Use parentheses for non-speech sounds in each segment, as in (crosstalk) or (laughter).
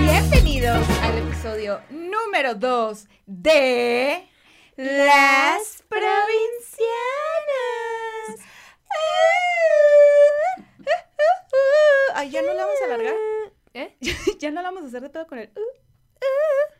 Bienvenidos al episodio número 2 de Las Provincianas. Ay, ya no la vamos a alargar. ¿Eh? (laughs) Ya no la vamos a hacer de pedo con el. uh.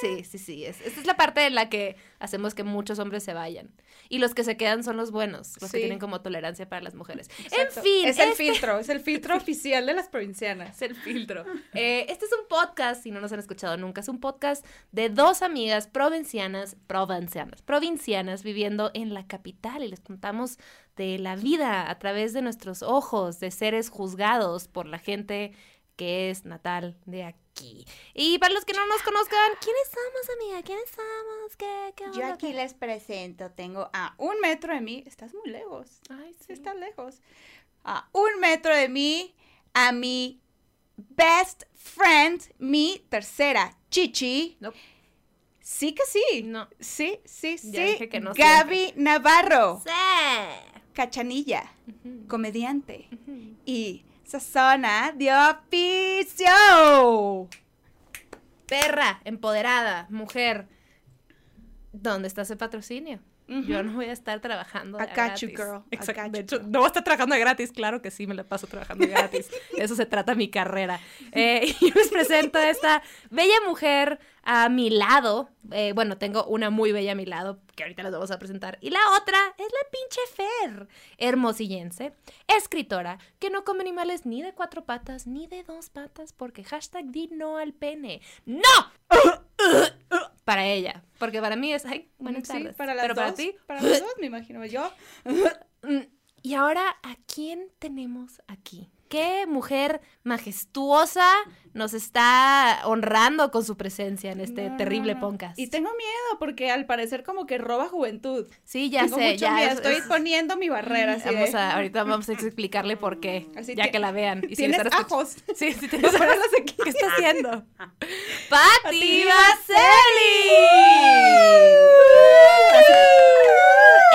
Sí, sí, sí. Es, esta es la parte en la que hacemos que muchos hombres se vayan. Y los que se quedan son los buenos, los que tienen como tolerancia para las mujeres. Exacto. En fin, Es el este filtro, es el filtro (laughs) oficial de las provincianas. es el filtro. Eh, este es un podcast, si no nos han escuchado nunca, es un podcast de dos amigas provincianas, provincianas, provincianas viviendo en la capital y les contamos de la vida a través de nuestros ojos, de seres juzgados por la gente que es natal de aquí. Y para los que no nos conozcan, ¿quiénes somos, amiga? ¿Quiénes somos? ¿Qué, qué Yo aquí les presento, tengo a un metro de mí, estás muy lejos, Ay, sí sí. está lejos, a un metro de mí, a mi best friend, mi tercera chichi. No. Sí que sí. No. Sí, sí, sí. Ya dije que no Gaby Navarro, Sí. cachanilla, comediante y sazona de oficio. Perra, empoderada, mujer. ¿Dónde está ese patrocinio? Yo no voy a estar trabajando de I got you, gratis. girl. Exacto. got De hecho, girl. no voy a estar trabajando de gratis. Claro que sí, me la paso trabajando de gratis. (laughs) Eso se trata mi carrera. Eh, (laughs) y les presento a esta bella mujer a mi lado. Eh, bueno, tengo una muy bella a mi lado, que ahorita les vamos a presentar. Y la otra es la pinche Fer, hermosillense, escritora, que no come animales ni de cuatro patas ni de dos patas, porque hashtag di no al pene. ¡No! (laughs) para ella, porque para mí es, ay, buenas Sí, tardes. para las Pero para ti, Para (laughs) las dos, me imagino yo. (laughs) Mm, Y ahora, ¿a quién tenemos aquí? ¿Qué mujer majestuosa nos está honrando con su presencia en este No, terrible no. podcast? Y tengo miedo porque al parecer como que roba juventud. Sí, ya tengo sé, mucho ya miedo. es- Estoy es- poniendo mi barrera. así de- Vamos a, ahorita vamos a explicarle por qué, (laughs) Así ya que la vean. Y si Tienes ajos. (laughs) Sí, sí, (laughs) tienes aquí. ¿Qué está haciendo? Pati ¡Pati Baseli!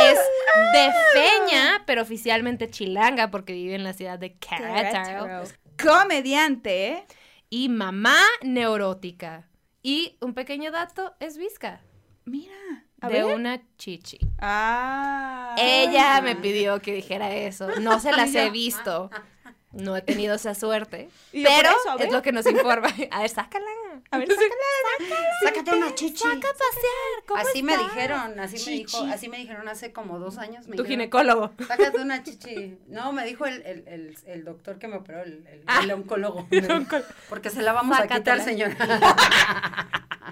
Es de Feña, pero oficialmente chilanga porque vive en la ciudad de Querétaro. Comediante. Y mamá neurótica. Y un pequeño dato, es visca. Mira. A de ver. una chichi. Ah. Ella me pidió que dijera eso. No se las (laughs) he visto. No he tenido esa suerte. Pero eso, es lo que nos informa. (laughs) A ver, sácala. A ver, sácala. Sácate una chichi. Saca a pasear. ¿Cómo Así me dijeron, así me dijo, así me dijeron hace como dos años. Me Tu dijeron, ginecólogo. Sácate una chichi. No, me dijo el, el, el, el doctor que me operó, el, el, Ah. oncólogo. (laughs) dijo, Porque se la vamos a quitar, (laughs) señora.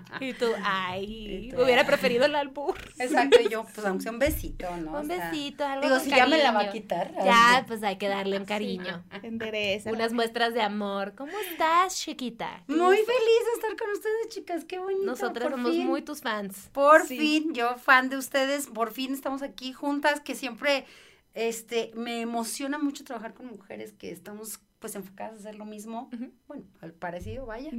(laughs) Y tú, ay, Y tú, hubiera preferido el albur. Exacto, y yo, (laughs) pues aunque sea un besito, ¿no? Un besito, algo Digo, si ya me la va a cariño. quitar. Ya, pues hay que darle un (laughs) cariño. Endereza. Unas muestras de amor. ¿Cómo estás, chiquita? ¿Qué Muy feliz de estar con ustedes, chicas. Qué bonito. Nosotras somos fin. muy tus fans. Por Sí. fin, yo fan de ustedes, por fin estamos aquí juntas, que siempre este me emociona mucho trabajar con mujeres que estamos pues enfocadas a hacer lo mismo, bueno, al parecido, vaya.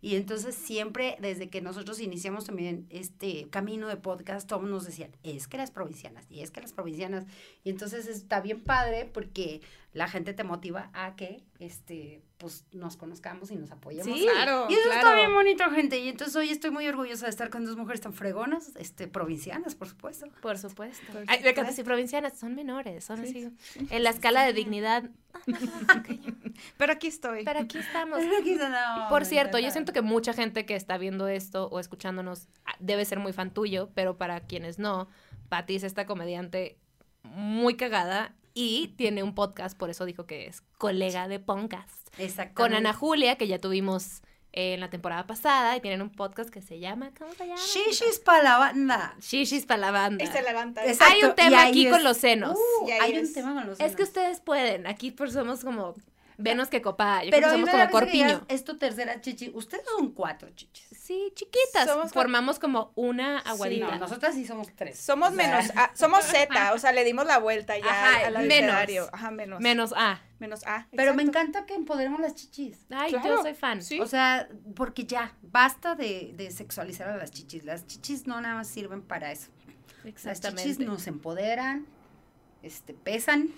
Y entonces siempre, desde que nosotros iniciamos también este camino de podcast, todos nos decían, es que las provincianas, y es que las provincianas. Y entonces está bien padre porque la gente te motiva a que, este, pues nos conozcamos y nos apoyemos. Sí, Claro. Y eso claro. está bien bonito, gente. Y entonces hoy estoy muy orgullosa de estar con dos mujeres tan fregonas, este, provincianas, por supuesto. Por supuesto. Por Ay, decir provincianas, son menores, son Sí, así. En la escala de dignidad. (laughs) Pero aquí estoy. Pero aquí estamos. No, Por cierto, yo siento que mucha gente que está viendo esto o escuchándonos ah, debe ser muy fan tuyo, pero para quienes no, Patti es esta comediante muy cagada y tiene un podcast, por eso dijo que es colega de podcast. Exactamente. Con Ana Julia, que ya tuvimos eh, en la temporada pasada, y tienen un podcast que se llama, ¿cómo se llama? Shishis para la banda. Shishis para la banda. Y se levanta. Exacto, Hay un tema aquí es- con los senos. Uh, hay es. un tema con los es que senos. ustedes pueden, aquí pues somos como, venos que copa, yo Pero creo que somos como corpiño. es tu tercera chichi. Ustedes son cuatro chichis. Sí, así chiquitas. Somos- Formamos como una aguadita. No, nosotras sí somos tres. Somos O sea, menos A, (laughs) somos Z, o sea, le dimos la vuelta ya Ajá, al menos. Ajá, menos. Menos A. Menos A. Pero me encanta que empoderemos las chichis. Ay, Claro, yo soy fan. sí. O sea, porque ya, basta de, de sexualizar a las chichis. Las chichis no nada más sirven para eso. Las Exactamente. chichis nos empoderan, este, pesan.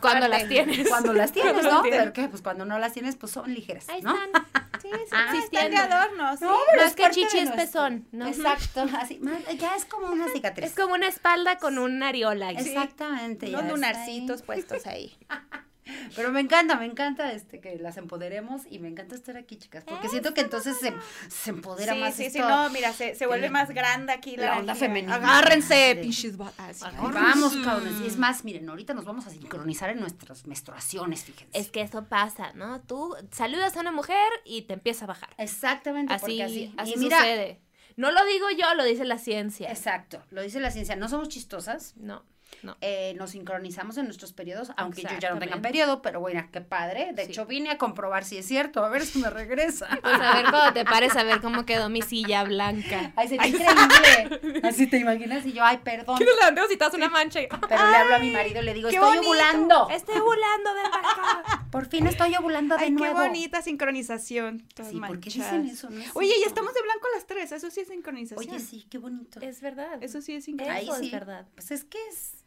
Cuando las tienes. Cuando las (laughs) tienes, ¿no? Pero que, pues cuando no las tienes, pues son ligeras, Ahí ¿no? están. Sí, sí, Ah, están de adorno, sí. No, No es que chichi es pezón, ¿no? Exacto, así, más- ya es como una cicatriz. Es como una espalda con un areola. Sí. Exactamente. está lunarcitos ahí. puestos ahí. (laughs) Pero me encanta, me encanta este que las empoderemos y me encanta estar aquí, chicas, porque siento que entonces se, se empodera Sí, más sí, sí, esto. no, mira, se, se vuelve la- más grande aquí la, la onda energía. femenina. Agárrense, Sí. pinches batas. Vamos, cabrones. Y es más, miren, ahorita nos vamos a sincronizar en nuestras menstruaciones, fíjense. Es que eso pasa, ¿no? Tú saludas a una mujer y te empieza a bajar. Exactamente, Así, porque así. así y mira, sucede. No lo digo yo, lo dice la ciencia. exacto, lo dice la ciencia, no somos chistosas. No, no. eh, nos sincronizamos en nuestros periodos, aunque yo ya no tenga periodo, pero bueno, qué padre. De Sí. hecho, vine a comprobar si es cierto, a ver si me regresa. (laughs) Pues a ver cuando te pares a ver cómo quedó mi silla blanca. Ay, sería increíble. (laughs) Así te imaginas y yo, ay, perdón. ¿Qué nos levantamos y te das una mancha y... Pero le hablo a mi marido y le digo, estoy bonito. ovulando. Estoy volando de acá. (laughs) Por fin estoy ovulando de Ay, qué nuevo. bonita sincronización. todas Sí, ¿por qué dicen eso? No es Oye, y estamos de blanco las tres, eso sí es sincronización. Oye, sí, qué bonito. Es verdad. Eso sí es sincronización. Ahí es sí. verdad. Pues es que es.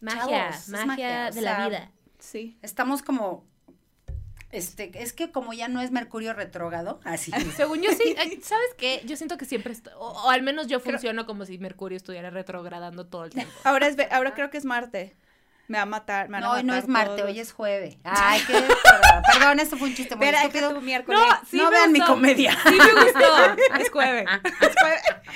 Magia, Chavos, magia, o de la vida. Sí. Estamos como. Este, es que como ya no es Mercurio retrógrado, así. (laughs) Según yo sí, (laughs) ¿sabes qué? Yo siento que siempre, está- o, o al menos yo funciono como si Mercurio estuviera retrogradando todo el tiempo. Ahora, es, ve- ahora creo que es Marte. Me va a matar. Me van a no, hoy no es Marte, todos. hoy es jueves. Ay, qué. Perdón, esto fue un chiste muy estúpido. tu miércoles. no vean mi comedia. Sí me gustó. Es jueves.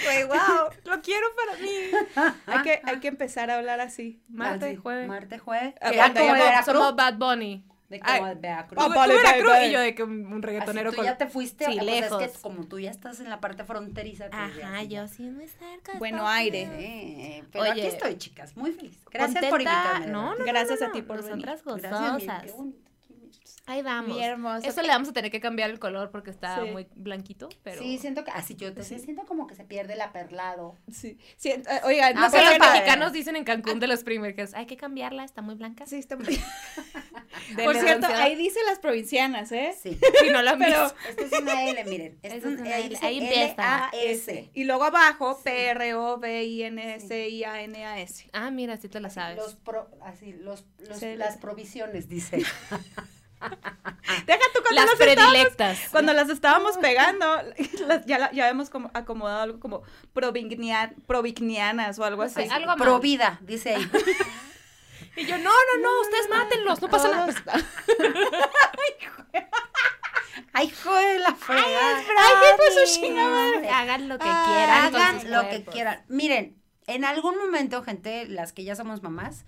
Güey, wow, lo quiero para mí. Hay que, hay que empezar a hablar así. Martes, Así, jueves. Martes, jueves. Ah. Somos Bad Bunny. De como Ay. de Veracruz. Ah, Tú, Veracruz y yo de que un un Así reggaetonero tú con... ya te fuiste, Sí, pues es lejos. que como tú ya estás en la parte fronteriza. pues Ajá, sí, ya. yo sí muy cerca. Bueno, aire. Unidos. Eh, pero Oye. aquí estoy, chicas, muy feliz. Gracias por Contenta- invitarme. de No, no, Gracias no, a ti por Nosotras Gracias, gozosas. mira, qué bonito. Ahí vamos. Hermoso. Eso le vamos a tener que cambiar el color porque está Sí. muy blanquito, pero... Sí, siento que así yo te siento como que se pierde el aperlado. Sí. Sí, eh, oigan, Ah, no sé los padre. mexicanos dicen en Cancún de los primers hay que cambiarla, está muy blanca. Sí, está muy- (laughs) Por cierto, ahí dice las provincianas, ¿eh? Sí. Si no la Pero-. Esto es una L, miren. (laughs) Esto es una L. Ahí empieza. L-A-S. Y luego abajo, P-R-O-V-I-N-S-I-A-N-A-S. Ah, mira, sí te la Así, sabes. Los pro, así, los, los- las- provisiones, dice. (laughs) (laughs) Deja tú cuando Las las, predilectas. cuando las estábamos pegando, (laughs) las- ya, la- ya hemos como acomodado algo como provignia- provignianas o algo así. Ay, algo. Pro vida, dice ahí. (laughs) Y yo, no, no, no, ustedes mátenlos, no pasa nada. Ay, hijo de la fregada. Ay, qué fue su chingada madre. Hagan lo que quieran. Hagan lo que quieran. Miren, en algún momento, gente, las que ya somos mamás,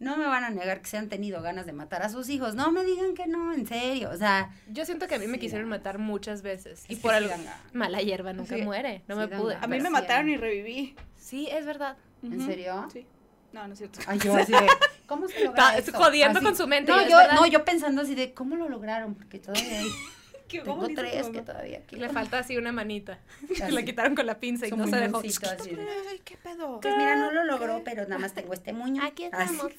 no me van a negar que se han tenido ganas de matar a sus hijos. No me digan que no, en serio. O sea, Yo siento que a mí me quisieron matar muchas veces. Y por algo. Mala hierba nunca Sí. muere. No Sí me pude. A mí me Sí, mataron y reviví. Sí, es verdad. ¿en serio? Sí. No, no es cierto. Ay, yo así de, ¿cómo se (laughs) logra Está eso? jodiendo Así. con su mente, No, yo, no, yo pensando así de, ¿cómo lo lograron? Porque todavía hay, Qué tengo tres que todavía aquí. Le falta así una manita. (laughs) Así. La quitaron con la pinza y no se dejó. así qué pedo. Pues mira, no lo logró, pero nada más tengo este muño. Aquí estamos.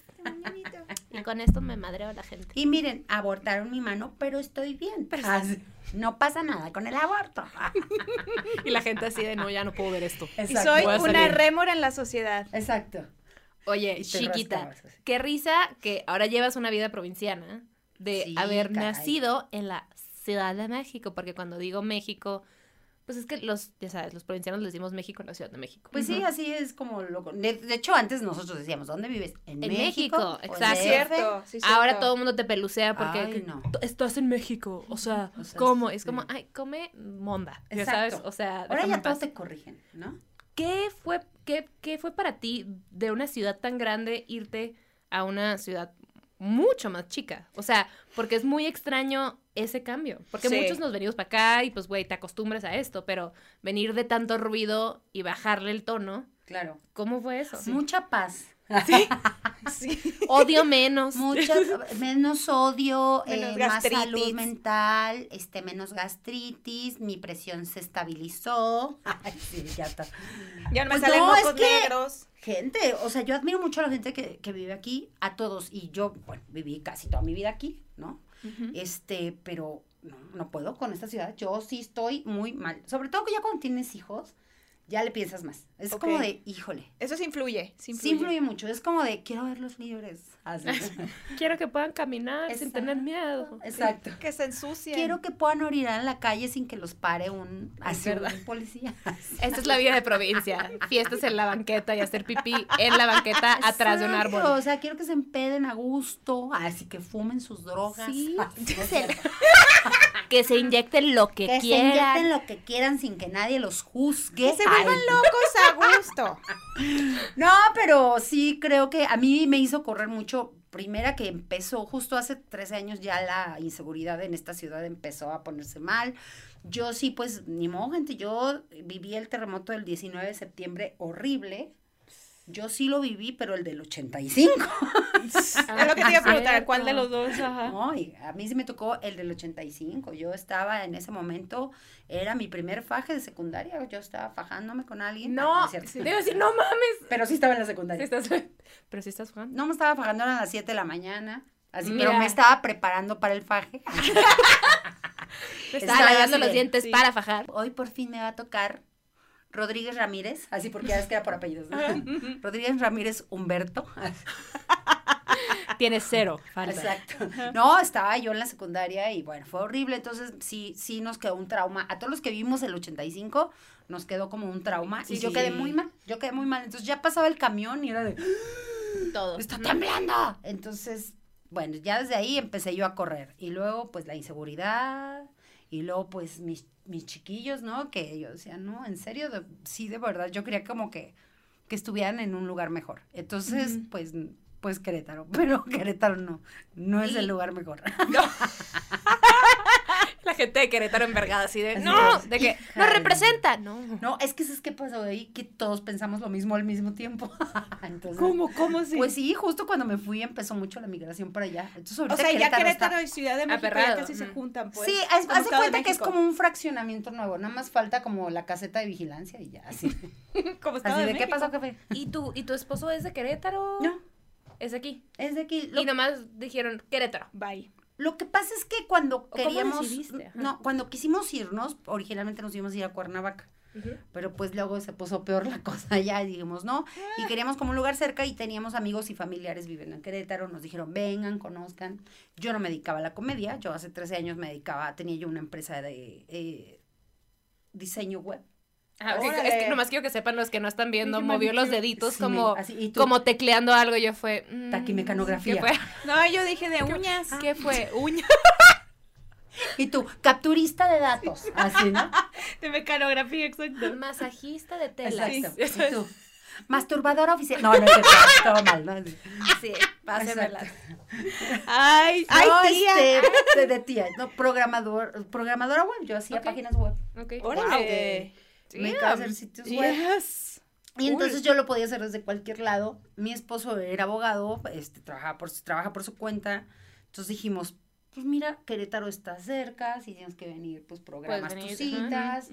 Y con esto me madreo a la gente. Y miren, abortaron mi mano, pero estoy bien. Así. No pasa nada con el aborto. (laughs) Y la gente así de no, ya no puedo ver esto. Y soy Voy una rémora en la sociedad. Exacto. Oye, chiquita, rascabas qué risa que ahora llevas una vida provinciana de Sí, haber caray. nacido en la Ciudad de México, porque cuando digo México, pues es que los, ya sabes, los provincianos les decimos México en la Ciudad de México. Pues sí, así es como lo... De, de hecho, antes nosotros decíamos, ¿dónde vives? En, En México. México, en exacto. Cierto, sí, Ahora cierto. todo el mundo te pelucea porque Ay, que no. estás en México, o sea, O sea, ¿cómo? Es como, ay, come monda, ya Exacto. sabes, o sea, Ahora ya todos te corrigen, ¿no? ¿Qué fue, qué, qué fue para ti de una ciudad tan grande irte a una ciudad mucho más chica? O sea, porque es muy extraño ese cambio. Porque Sí. muchos nos venimos para acá y pues, güey, te acostumbras a esto, pero venir de tanto ruido y bajarle el tono, Claro. ¿cómo fue eso? Mucha paz. (laughs) Sí. Sí. Odio menos. Muchas, menos odio, Menos eh, más salud mental, este, menos gastritis, mi presión se estabilizó. (laughs) Ay, sí, ya está. Ya no me Pues salen no, es mocos que- negros. Gente, o sea, yo admiro mucho a la gente que, que vive aquí, a todos, y yo, bueno, viví casi toda mi vida aquí, ¿no? Este, pero no, no puedo con esta ciudad, yo sí estoy muy mal, sobre todo que ya cuando tienes hijos, ya le piensas más, es como de, híjole, Eso sí influye. Sí sí influye. influye mucho, es como de, quiero verlos libres, así. (laughs) (laughs) Quiero que puedan caminar sin tener miedo. Exacto. Que se ensucien. Quiero que puedan orinar en la calle sin que los pare un, así, verdad. un policía. Esta es la vida de provincia. Fiestas en la banqueta y hacer pipí en la banqueta (laughs) atrás de un árbol. O sea, quiero que se empeden a gusto, así que fumen sus drogas. Sí, así, o se- sea, Que se inyecten lo que, que se quieran. inyecten lo que quieran sin que nadie los juzgue. Que se vuelvan locos a gusto. (laughs) No, pero sí creo que a mí me hizo correr mucho. Primera que empezó, justo hace 13 años ya la inseguridad en esta ciudad empezó a ponerse mal. Yo sí, pues, ni modo, gente, yo viví el terremoto del 19 de septiembre horrible. Yo sí lo viví, pero el del 85. es (laughs) lo que te iba a preguntar. Cierto. ¿Cuál de los dos? Ajá. No, y a mí sí me tocó el del 85. Yo estaba en ese momento, era mi primer faje de secundaria. Yo estaba fajándome con alguien. Ah, No, es cierto. debo decir, no mames. Pero sí estaba en la Sí secundaria. estás- Pero sí estás jugando. No me estaba fajando eran las 7 de la mañana. Así, Mira. pero me estaba preparando para el faje. (laughs) Estaba estaba lavando los dientes sí. para fajar. Hoy por fin me va a tocar Rodríguez Ramírez, así porque ya es que era por apellidos. ¿no? (laughs) Rodríguez Ramírez Humberto. (laughs) Tienes cero. Exacto. No, estaba yo en la secundaria y bueno, fue horrible. Entonces, sí, sí nos quedó un trauma. A todos los que vimos el 85, nos quedó como un trauma. Sí. y yo quedé muy mal. Yo quedé muy mal. Entonces, ya pasaba el camión y era de, (gasps) Todo. está temblando. Entonces, bueno, ya desde ahí empecé yo a correr. Y luego, pues, la inseguridad. Y luego, pues, mis, mis chiquillos, ¿no? Que yo decía, no, en serio, de- sí, de verdad, yo quería como que, que estuvieran en un lugar mejor. Entonces, pues, pues Querétaro. (laughs) Pero Querétaro no, no es Y- el lugar mejor. (laughs) La gente de Querétaro envergada así de, Así no, es. de que de- representa. No. No, es que ¿sabes qué pasó ahí? Que todos pensamos lo mismo al mismo tiempo. (laughs) Entonces, ¿Cómo? ¿Cómo sí? Pues sí, justo cuando me fui empezó mucho la migración para allá. Entonces, o sea, ya Querétaro está- y Ciudad de México ya se juntan, pues. sí, Estado de cuenta que es como un fraccionamiento nuevo. Nada más falta como la caseta de vigilancia y ya, así. (laughs) Como Así de de, ¿qué pasó, jefe? ¿Y tu, ¿Y tu esposo es de Querétaro? No, Es de aquí. es de aquí. Lo, Y nomás dijeron Querétaro. Bye. Lo que pasa es que cuando queríamos... No, cuando quisimos irnos, originalmente nos íbamos a ir a Cuernavaca. Pero pues luego se puso peor la (laughs) cosa allá y dijimos no. Y queríamos como un lugar cerca y teníamos amigos y familiares viviendo en Querétaro. Nos dijeron, vengan, conozcan. Yo no me dedicaba a la comedia. Yo hace 13 años me dedicaba, tenía yo una empresa de eh, diseño web. Ah. Es que nomás quiero que sepan los que no están viendo, movió los deditos Sí, como, así, y tú- como tecleando algo. Yo fue. mm, Taquimecanografía. ¿Qué fue? (laughs) No, yo dije de uñas. ¿Qué fue? (laughs) Uña. Y tú, capturista de datos. Así, ¿no? (laughs) De mecanografía, exacto. Masajista de tela. Exacto. Y tú, masturbadora oficial. No, no, es todo mal, ¿no? Sí, pásenmela. Ay, ay, no, tía. este, de, de tía, no, programador, programadora web, yo hacía Ok. páginas web. Ok. Órale. Me dedicaba a hacer sitios web. Yes. Y entonces yo lo podía hacer desde cualquier lado. Mi esposo era abogado, este, trabajaba por, su- trabaja por su cuenta. Entonces dijimos, pues mira, Querétaro está cerca, si tienes que venir, pues programas venir, tus citas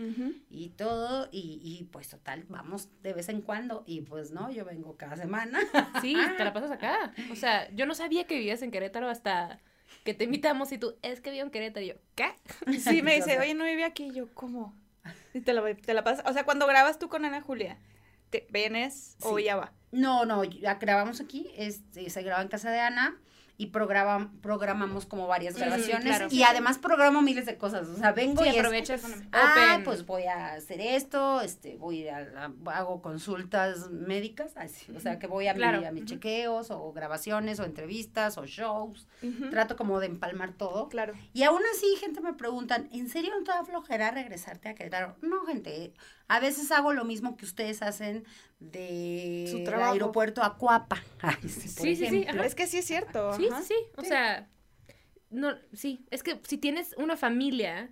y todo. Y, y pues total, vamos de vez en cuando. Y pues no, yo vengo cada semana. (laughs) Sí, te la pasas acá. O sea, (laughs) yo no sabía que vivías en Querétaro hasta que te invitamos y tú, es que vivo en Querétaro. Y yo, ¿qué? (laughs) Sí, me dice, oye, no vive aquí. Y yo, ¿cómo? Y te la, te la pasas. O sea, cuando grabas tú con Ana Julia, ¿te vienes o ya va? No, no, ya grabamos aquí, este, se graba en casa de Ana y programa, programamos como varias Mm, grabaciones claro. y además programo miles de cosas, o sea, vengo Sí, y es, aprovechas ah, open. pues voy a hacer esto, este, voy a, la- hago consultas médicas, así, o sea, que voy a, mi- Claro. a mis chequeos o grabaciones o entrevistas o shows, trato como de empalmar todo. Claro. Y aún así, gente me preguntan, ¿en serio no te da flojera regresarte a Querétaro? No, gente, a veces hago lo mismo que ustedes hacen de Su trabajo. aeropuerto a Cuapa. (laughs) Ay, sí, por Sí, sí, sí, ejemplo. ajá. Es que sí es cierto. Sí, ajá. sí, sí. O Sí. sea, no, sí. Es que si tienes una familia,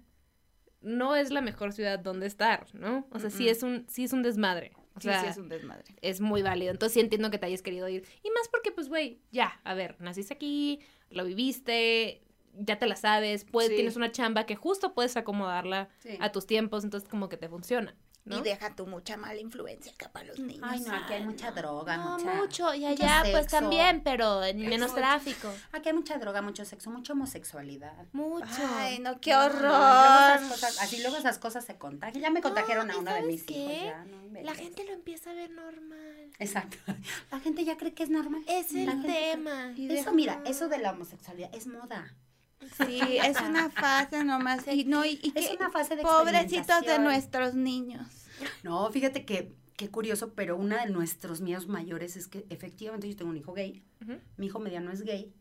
no es la mejor ciudad donde estar, ¿no? O sea, sí es un, sí es un desmadre. O Sí, sea, sí, es un desmadre. es muy válido. Entonces sí entiendo que te hayas querido ir. Y más porque, pues, güey, ya, a ver, naciste aquí, lo viviste, ya te la sabes, puedes, Sí. tienes una chamba que justo puedes acomodarla Sí. a tus tiempos, entonces como que te funciona, ¿no? Y deja tú mucha mala influencia acá para los niños. Ay, no, aquí hay mucha droga, No, mucha... mucho, y mucho allá pues sexo. también, pero en menos Mucho. tráfico. Aquí hay mucha droga, mucho sexo, mucha homosexualidad. Mucho. Ay, no, qué no, luego horror. cosas- así luego esas cosas se contagian. Ya me contagiaron a ¿y uno de mis hijos. qué? Ya, inventes. La gente lo empieza a ver normal. Exacto. (laughs) La gente ya cree que es normal. Es el tema. Eso, mira, eso de la homosexualidad es moda. Sí, (laughs) es una fase nomás. (laughs) Y no, y, y Es que una fase de pobrecitos de nuestros niños. No, fíjate que qué curioso, pero uno de nuestros miedos mayores es que efectivamente yo tengo un hijo gay, mi hijo mediano es gay,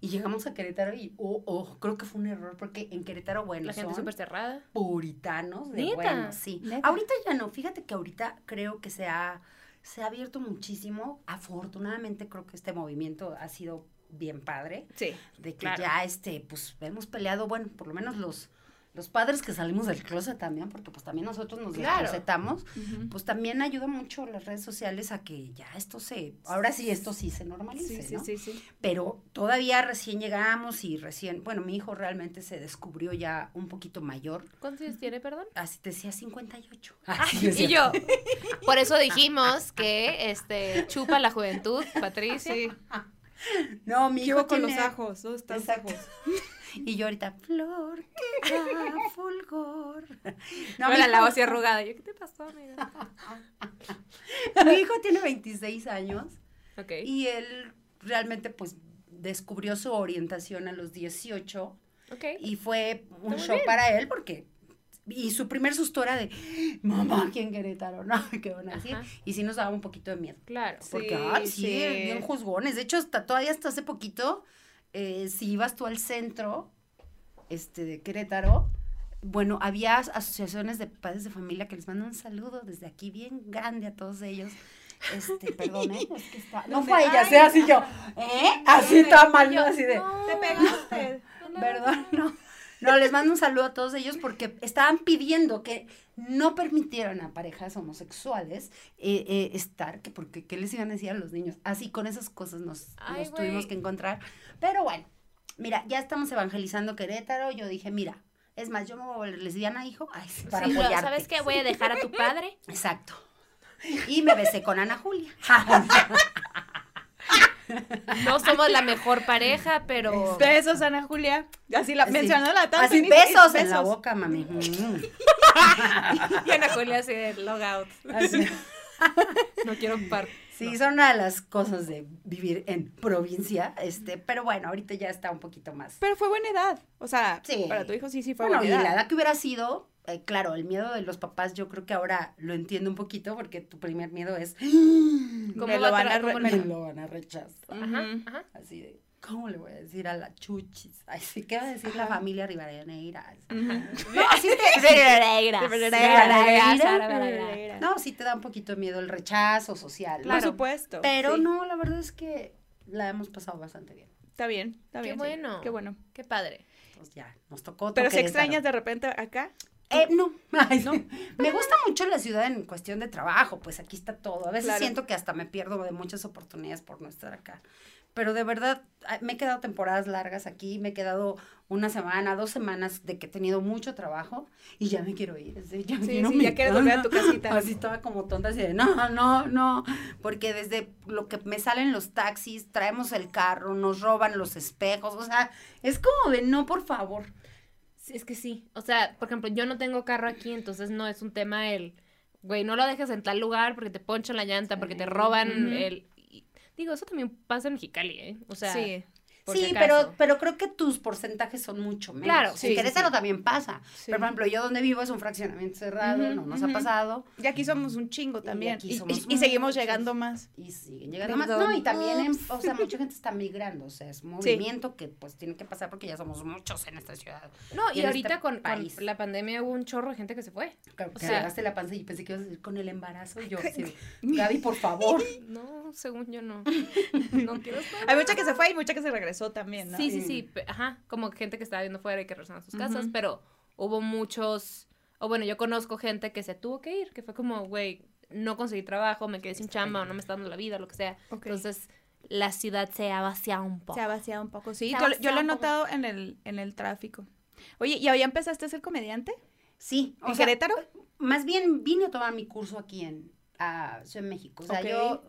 y llegamos a Querétaro y, oh, oh, creo que fue un error, porque en Querétaro, bueno, La gente súper cerrada. puritanos de ¿Neta? bueno, sí. ¿Neta? Ahorita ya no, fíjate que ahorita creo que se ha, se ha abierto muchísimo, afortunadamente creo que este movimiento ha sido bien padre, Sí. de que Claro. ya este, pues hemos peleado, bueno, por lo menos los, los padres que salimos del closet también, porque pues también nosotros nos Claro. desclosetamos, pues también ayuda mucho las redes sociales a que ya esto se, ahora sí esto sí se normalice, Sí, sí, ¿no? sí, sí. Pero todavía recién llegamos y recién, bueno, mi hijo realmente se descubrió ya un poquito mayor, ¿Cuántos años tiene, perdón? así decía 58. Y yo. (laughs) Por eso dijimos que este chupa la juventud, Patricia. (laughs) No, mi ¿Qué hijo con los ajos? ¿Dónde están los Exacto. ajos? (laughs) Y yo ahorita, flor que da fulgor. (laughs) No, mi la, la hijo- voz así arrugada. Yo, ¿qué te pasó, amiga? mi hijo tiene 26 años Ok. y él realmente pues descubrió su orientación a los 18 Ok. y fue un bien. para él porque y su primer susto era de mamá aquí en Querétaro no (laughs) qué van a decir Ajá. y sí nos daba un poquito de miedo Claro. porque Sí, ay sí, sí. bien juzgones de hecho hasta todavía hasta hace poquito eh, si ibas tú al centro este de Querétaro bueno, había as- asociaciones de padres de familia que les mando un saludo desde aquí bien grande a todos ellos. Este, (laughs) perdón, ¿eh? Es que está- No fue ella, sea así yo, ¿eh? Así está mal, ¿no? Así de, Te pegaste. (laughs) Perdón, no. No, les mando un saludo a todos ellos porque estaban pidiendo que no permitieran a parejas homosexuales eh, eh, estar, que porque qué les iban a decir a los niños. Así con esas cosas nos, Ay, nos güey. tuvimos que encontrar. Pero bueno, mira, ya estamos evangelizando Querétaro. Yo dije, mira, es más, yo me voy a volver lesbiana, hijo, ay, para Sí, apoyarte. ¿Sabes qué? Voy a dejar a tu padre. Exacto. Y me besé con Ana Julia. (laughs) (laughs) No somos la mejor pareja, pero. Besos, Ana Julia. Así la Así- mencionó la tanto. Así, y- y- besos, en la boca, mami. Mm. (laughs) Y Ana Julia así de log out. Así. (laughs) No quiero ocupar. Sí, son una de las cosas de vivir en provincia, este, pero bueno, ahorita ya está un poquito más. Pero fue buena edad. O sea, Sí. para tu hijo sí, sí fue Bueno, y buena la edad. edad que hubiera sido, eh, claro, el miedo de los papás, yo creo que ahora lo entiendo un poquito, porque tu primer miedo es, ¿Cómo Me va lo van a cómo me lo van a rechazar. Ajá, ajá. Así de, ¿cómo le voy a decir a la chuchis? Ay, sí, ¿qué va a decir la familia Rivadeneira? (laughs) No, sí te, no, sí te da un poquito de miedo el rechazo social. Por supuesto. Pero sí. no, la verdad es que la hemos pasado bastante bien. Está bien, está Qué bien. sí. bueno. Qué bueno. Qué padre. Entonces ya, nos tocó. Pero si extrañas de repente acá. Eh, no. (laughs) No. Me gusta mucho la ciudad en cuestión de trabajo, pues aquí está todo. A veces Claro. siento que hasta me pierdo de muchas oportunidades por no estar acá. Pero de verdad, ah, me he quedado temporadas largas aquí, me he quedado una semana, dos semanas de que he tenido mucho trabajo y ya me quiero ir. así, ya Sí, quiero sí, ya quieres volver a tu casita. (laughs) Así toda como tonta, así de no, no, no. Porque desde lo que me salen los taxis, traemos el carro, nos roban los espejos, o sea, es como de no, por favor. Sí, es que sí. O sea, por ejemplo, yo no tengo carro aquí, entonces no es un tema el, güey, no lo dejes en tal lugar porque te ponchan la llanta, porque te roban el... y- digo, eso también pasa en Mexicali, ¿eh? O sea, sí. Sí, si pero, pero creo que tus porcentajes son mucho menos. Claro, en sí, sí, Querétaro sí. también pasa. Pero, por ejemplo, yo donde vivo es un fraccionamiento cerrado, no nos ha pasado. Y aquí somos un chingo también. Y, y- y seguimos llegando más. Y siguen llegando más. Perdón. No, y también, en- o sea, (laughs) mucha gente está migrando. O sea, es movimiento que pues tiene que pasar porque ya somos muchos en esta ciudad. No, y en ahorita este con, con país. la pandemia hubo un chorro de gente que se fue. Claro, O que sea- agarraste la panza y pensé que ibas a decir con el embarazo. Y yo, sí, Gaby, por favor. (laughs) No, según yo no. (laughs) No quiero estar. Hay mucha que se fue y mucha que se regresó también, ¿no? Sí, sí, sí. pe- Ajá, como gente que estaba viendo fuera y que regresaron a sus casas, pero hubo muchos, o bueno, yo conozco gente que se tuvo que ir, que fue como, güey, no conseguí trabajo, me quedé sin chamba o no me está dando la vida, lo que sea. Entonces, la ciudad se ha vaciado un poco. Se ha vaciado un poco, sí. Yo, lo he notado en el, en el tráfico. Oye, ¿y ya empezaste a ser comediante? Sí. ¿En Querétaro? Más bien vine a tomar mi curso aquí en Ciudad de México. O sea, yo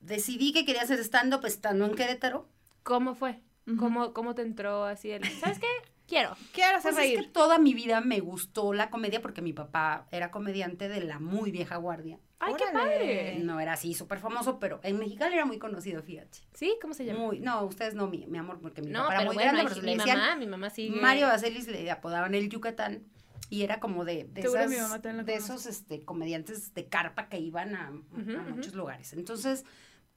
decidí que quería hacer stand-up estando en Querétaro. ¿Cómo fue? ¿Cómo, ¿Cómo te entró así el, ¿sabes qué? (laughs) Quiero. Quiero hacer Pues es reír. que toda mi vida me gustó la comedia porque mi papá era comediante de la muy vieja guardia. ¡Ay, qué padre! No era así súper famoso, pero en Mexicali era muy conocido, fíjate. ¿Sí? ¿Cómo se llama? Muy, no, ustedes no, mi, mi amor, porque mi no, papá era muy bueno, grande, pero mi le decían mamá, mi mamá sigue. Mario Baselis le apodaban el Yucatán y era como de, de, esas- de esos este, comediantes de carpa que iban a, muchos lugares. Entonces,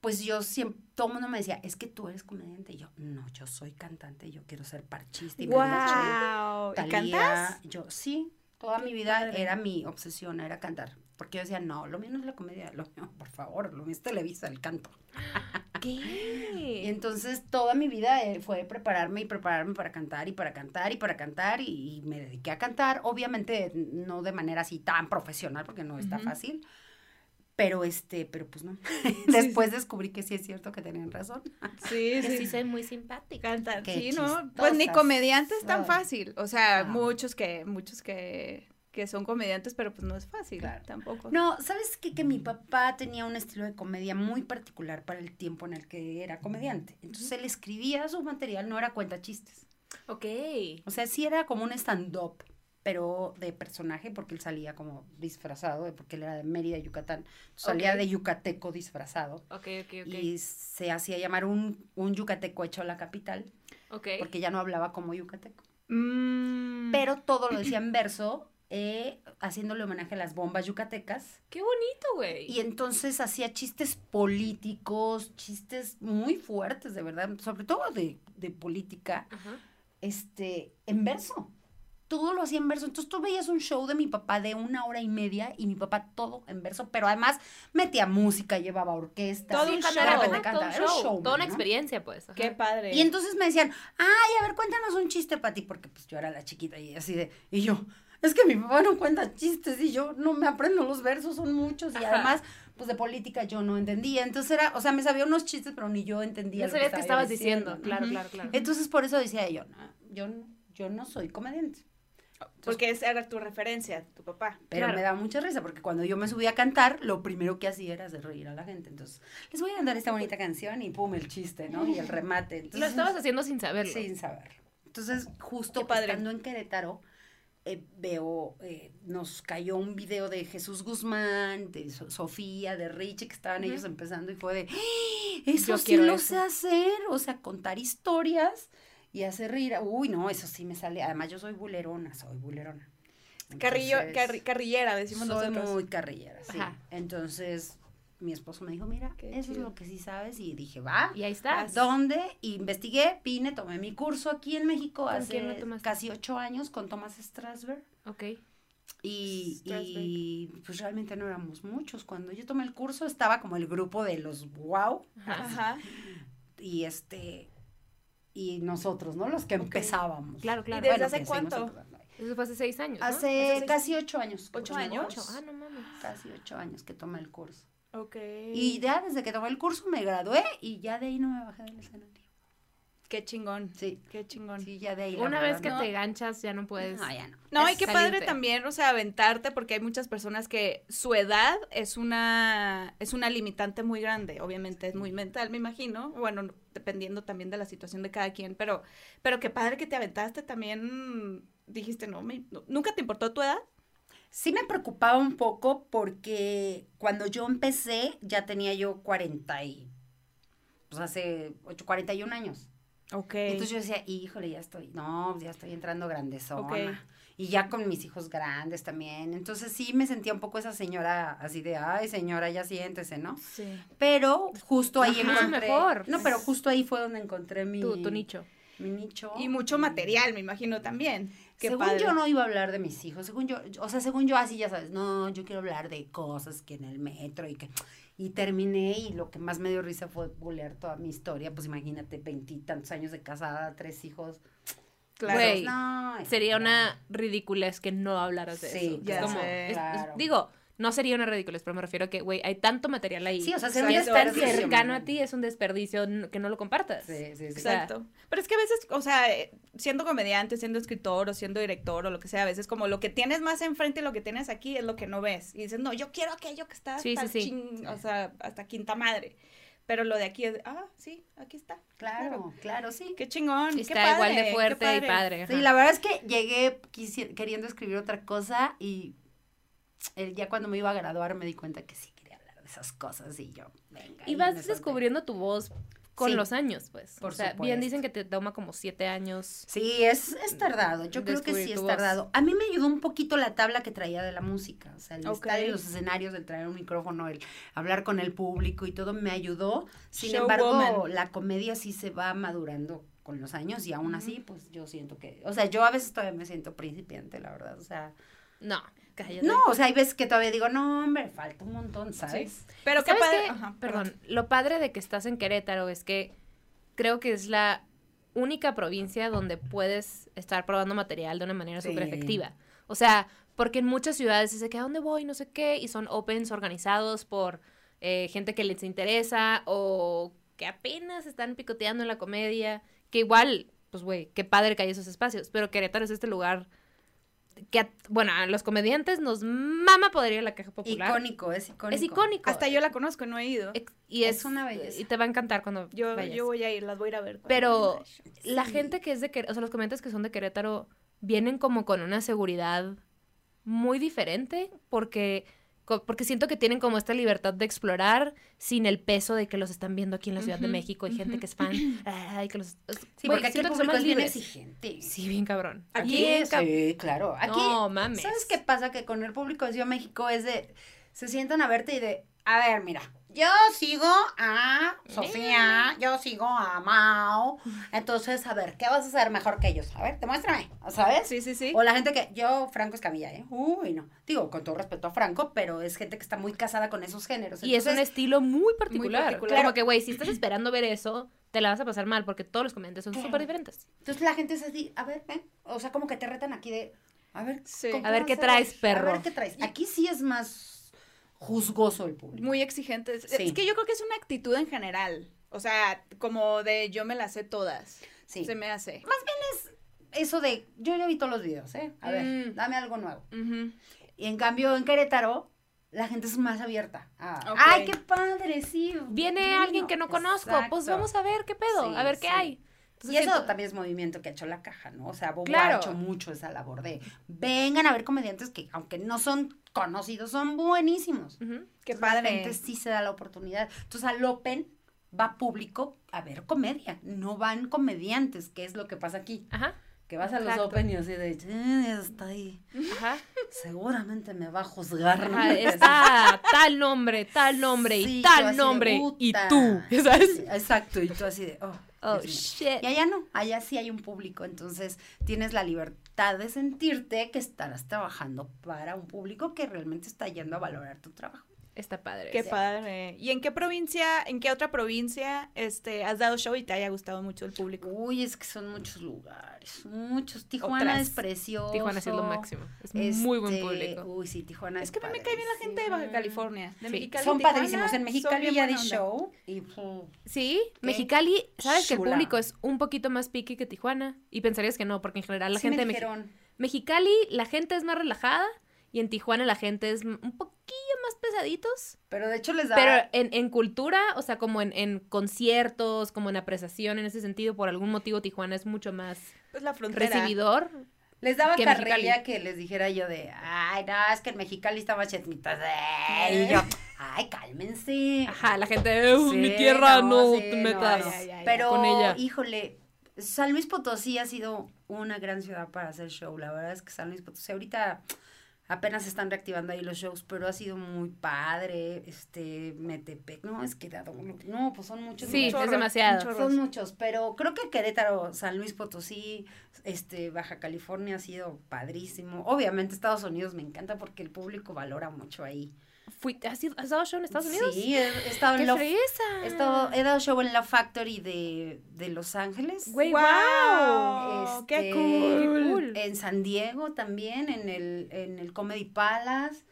pues yo siempre, todo el mundo me decía, es que tú eres comediante. Y yo, no, yo soy cantante, yo quiero ser parchista. Y ¡Wow! ¿Y cantas? Yo, sí, toda mi vida padre. era mi obsesión, era cantar. Porque yo decía, no, lo mío no es la comedia, lo mío, por favor, lo mío es Televisa, el canto. (laughs) Y ¿Qué? entonces toda mi vida eh, fue prepararme y prepararme para cantar y para cantar y para cantar y, y me dediqué a cantar, obviamente no de manera así tan profesional porque no está Ujú. fácil, pero este, pero pues no. (laughs) (laughs) Después descubrí que sí es cierto que tenían razón. Sí, Que (laughs) sí sí. soy muy simpática. Cantan, Qué sí, ¿no? Pues ni chistosas comediante es tan fácil. O sea, muchos que, muchos que, que son comediantes, pero pues no es fácil Claro. tampoco. No, ¿sabes qué? Que mi papá tenía un estilo de comedia muy particular para el tiempo en el que era comediante. Entonces él escribía su material, no era cuenta chistes. Ok. O sea, sí era como un stand-up, pero de personaje, porque él salía como disfrazado, porque él era de Mérida, Yucatán. Salía de yucateco disfrazado. Ok, ok, ok. Y se hacía llamar un, un yucateco hecho a la capital, Ok. porque ya no hablaba como yucateco. Mm. Pero todo lo decía en verso, eh, haciéndole homenaje a las bombas yucatecas. Qué bonito, güey. Y entonces hacía chistes políticos, chistes muy fuertes, de verdad, sobre todo de, de política, Ajá. este, en verso. Todo lo hacía en verso. Entonces tú veías un show de mi papá de una hora y media y mi papá todo en verso, pero además metía música, llevaba orquesta. Todo un show. ajá, repente todo un cantaba. Era un show, una ¿no? experiencia, pues. ajá. Qué padre. Y entonces me decían, ay, a ver, cuéntanos un chiste para ti, porque pues yo era la chiquita y así de, y yo, es que mi papá no cuenta chistes y yo no me aprendo los versos, son muchos y Ajá. además, pues de política yo no entendía, entonces era, o sea, me sabía unos chistes, pero ni yo entendía No sabías que qué estaba estabas diciendo. Claro, claro, claro. Entonces por eso decía yo, no, yo, yo no soy comediante. Porque esa era tu referencia, tu papá. Pero Claro. me da mucha risa porque cuando yo me subía a cantar, lo primero que hacía era hacer reír a la gente. Entonces, les voy a cantar esta bonita canción y pum, el chiste, ¿no? Y el remate. Entonces, (laughs) Lo estabas haciendo sin saberlo. Sin saberlo. Entonces, justo padre. estando en Querétaro, eh, veo, eh, nos cayó un video de Jesús Guzmán, de So- Sofía, de Richie, que estaban Ujú. ellos empezando y fue de, ¡Ah! eso Yo sí lo eso. sé hacer, o sea, contar historias y hacer reír. Uy, no, eso sí me sale. Además, yo soy bulerona, soy bulerona. Carrillo, carri- carrillera, decimos soy nosotros. muy carrillera, sí. Ajá. Entonces, mi esposo me dijo, mira, Qué eso es lo que sí sabes. Y dije, va. Y ahí está. ¿Dónde? Investigué, vine, tomé mi curso aquí en México ¿Con hace quién lo tomaste? casi ocho años con Thomas Strasberg. Ok. Y, y, pues realmente no éramos muchos. Cuando yo tomé el curso estaba como el grupo de los wow Ajá. Ajá. y este y nosotros, ¿no? Los que Ok. empezábamos. Claro, claro. ¿Y desde Bueno, hace cuánto? Eso fue hace seis años. ¿no? Hace Hace casi ocho años. ¿Ocho años? Ocho. Ah, no mames. Casi ocho años que tomé el curso. Ok. Y ya desde que tomé el curso me gradué y ya de ahí no me bajé del escenario. Qué chingón. Sí, Qué chingón. sí, ya de ahí. Una vez que no. te ganchas ya no puedes. No, ya no. No, Es y qué salirte. padre también, o sea, aventarte, porque hay muchas personas que su edad es una, es una limitante muy grande, obviamente es muy mental, me imagino, bueno, dependiendo también de la situación de cada quien, pero, pero qué padre que te aventaste también, dijiste, no, me- no- ¿nunca te importó tu edad? Sí me preocupaba un poco porque cuando yo empecé ya tenía yo 40 y, pues hace 8, 41 años. Ok. Entonces yo decía, híjole, ya estoy, no, ya estoy entrando grandezona. Ok. Y ya con mis hijos grandes también. Entonces sí me sentía un poco esa señora así de, ay, señora, ya siéntese, ¿no? sí. Pero justo ahí Ajá, encontré. mejor. No, pero justo ahí fue donde encontré mi, Tu, tu nicho. mi nicho. Y mucho material, me imagino también. Qué según padre. yo no iba a hablar de mis hijos, según yo, o sea, según yo así ya sabes, no, yo quiero hablar de cosas que en el metro y que y terminé y lo que más me dio risa fue bulear toda mi historia, pues imagínate, veintitantos años de casada, tres hijos. Claro. Güey, no, Sería no. una ridiculez que no hablaras de Sí, eso. ya Es como, es- claro. digo, no sería una ridiculez, pero me refiero a que, güey, hay tanto material ahí. Sí, o sea, un desperdicio, cercano a ti, es un desperdicio que no lo compartas. Sí, sí, sí. sea, Exacto. Pero es que a veces, o sea, eh, siendo comediante, siendo escritor o siendo director o lo que sea, a veces como lo que tienes más enfrente y lo que tienes aquí es lo que no ves. Y dices, no, yo quiero aquello que está Sí, hasta sí, sí. chin- o sea, hasta quinta madre. Pero lo de aquí es, ah, sí, aquí está. Claro, claro, sí. Qué chingón. qué Está igual padre, de qué fuerte y padre. Sí, ajá. la verdad es que llegué queriendo escribir otra cosa y eh, ya cuando me iba a graduar me di cuenta que sí quería hablar de esas cosas y yo, venga. Y vas descubriendo tu voz con Sí. los años, pues. Por o sea, bien dicen que te toma como siete años. Sí, es, es tardado. Yo creo que sí es voz. tardado. A mí me ayudó un poquito la tabla que traía de la música. O sea, el Ok. estar en los escenarios, el traer un micrófono, el hablar con el público y todo me ayudó. Sin embargo, la comedia sí se va madurando con los años y aún así, pues yo siento que, o sea, yo a veces todavía me siento principiante, la verdad. O sea, No, cállate. no, o sea, hay veces que todavía digo, no, hombre, falta un montón, ¿sabes? Pero qué ¿Sabes padre. Ajá, perdón, lo padre de que estás en Querétaro es que creo que es la única provincia donde puedes estar probando material de una manera Sí. súper efectiva. O sea, porque en muchas ciudades es de que a dónde voy, no sé qué, y son opens organizados por eh, gente que les interesa o que apenas están picoteando en la comedia, que igual, pues güey, qué padre que hay esos espacios, pero Querétaro es este lugar que, a- bueno, a los comediantes nos mama poder ir a la caja popular. Icónico, es icónico. Es icónico. Hasta yo la conozco, no he ido. Ex- Y es, Es una belleza. Y te va a encantar cuando Yo, vayas. yo voy a ir, las voy a ir a ver. Pero la Sí. gente que es de Querétaro, o sea, los comediantes que son de Querétaro vienen como con una seguridad muy diferente porque, porque siento que tienen como esta libertad de explorar sin el peso de que los están viendo aquí en la Ciudad de México y gente ujú. que es fan. (clears throat) Ay, que los, es- Sí, porque aquí el público más es bien exigente. Sí, bien cabrón. Aquí, cab- sí, claro. Aquí, No, mames. ¿sabes qué pasa? Que con el público de Ciudad de México es de, se sientan a verte y de, a ver, mira, yo sigo a Sofía, yo sigo a Mao, entonces, a ver, ¿qué vas a hacer mejor que ellos? A ver, demuéstrame, ¿sabes? Sí, sí, sí. O la gente que, yo, Franco Escamilla, ¿eh? Uy, no. Digo, con todo respeto a Franco, pero es gente que está muy casada con esos géneros. Y es un estilo muy particular. particular. Como que, güey, si estás esperando ver eso, te la vas a pasar mal porque todos los comediantes son súper diferentes. entonces la gente es así, a ver, ven. O sea, como que te retan aquí de, a ver, Sí. ¿con A ver qué traes, perro. A ver qué traes. Aquí sí es más juzgoso el público. Muy exigentes. Sí. Es que yo creo que es una actitud en general. O sea, como de yo me las sé todas. Sí. Se me hace. Eso de, yo ya vi todos los videos, ¿eh? A ver, Mm. dame algo nuevo. Y en cambio, en Querétaro, la gente es más abierta. Ay, qué padre, sí. Viene divino". alguien que no conozco, pues vamos a ver qué pedo, Sí, a ver qué sí. hay. Entonces, y eso siento- también es movimiento que ha hecho la caja, ¿no? O sea, Bobo Claro. ha hecho mucho esa labor de vengan a ver comediantes que, aunque no son conocidos, son buenísimos. Ujú. Qué Entonces, padre. La gente sí se da la oportunidad. Entonces, al Open va público a ver comedia, no van comediantes, que es lo que pasa aquí. Ajá, Que vas a los. Open y así de, "Eh, está ahí, ajá. seguramente me va a juzgar. Ajá, está tal nombre, tal nombre Sí, y tal de, nombre y tú, (laughs) ¿sabes? Sí, Exacto, y tú así de, oh, Oh, shit. Y allá no, allá sí hay un público, entonces tienes la libertad de sentirte que estarás trabajando para un público que realmente está yendo a valorar tu trabajo. Está padre. Qué sí. padre. ¿Y en qué provincia, en qué otra provincia este, has dado show y te haya gustado mucho el público? Uy, es que son muchos lugares, muchos. Tijuana Otras. es precioso. Tijuana sí es lo máximo. Es muy buen Este, público. Uy, sí, Tijuana es Es que me cae bien la gente de Baja. California. De Sí. Mexicali, Son Tijuana, padrísimos. En Mexicali ya di show y Sí, Qué Mexicali, sabes que el público es un poquito más piqui que Tijuana y pensarías que no, porque en general la sí gente me de. Mexicali, la gente es más relajada y en Tijuana la gente es un poquillo más pesaditos, Pero de hecho les da. pero en, en cultura, o sea, como en, en conciertos, como en apreciación, en ese sentido, por algún motivo Tijuana es mucho más Pues la frontera. recibidor. Les daba que carrilla que les dijera yo de, ay, no, es que en Mexicali está más chetmitas. eh", Y yo, ay, cálmense. Ajá, la gente, "Uh, Sí, mi tierra, no, sí, te no, metas no. ya, ya, ya. Pero, con ella. híjole, San Luis Potosí ha sido una gran ciudad para hacer show. La verdad es que San Luis Potosí ahorita apenas están reactivando ahí los shows, pero ha sido muy padre. Este, Metepec, no, es que dado, no, pues son muchos. Sí, muchos. es demasiado. Son muchos, pero creo que Querétaro, San Luis Potosí, este, Baja California ha sido padrísimo. Obviamente Estados Unidos me encanta porque el público valora mucho ahí. Fui- ¿has, ido- has dado show en Estados Unidos? Sí, he, he estado ¡Qué en Love, fresa! he, estado- he dado show en la Factory de, de Los Ángeles. Güey, ¡Wow! ¡Qué Este, cool! cool. En San Diego también, en el, en el Comedy Palace.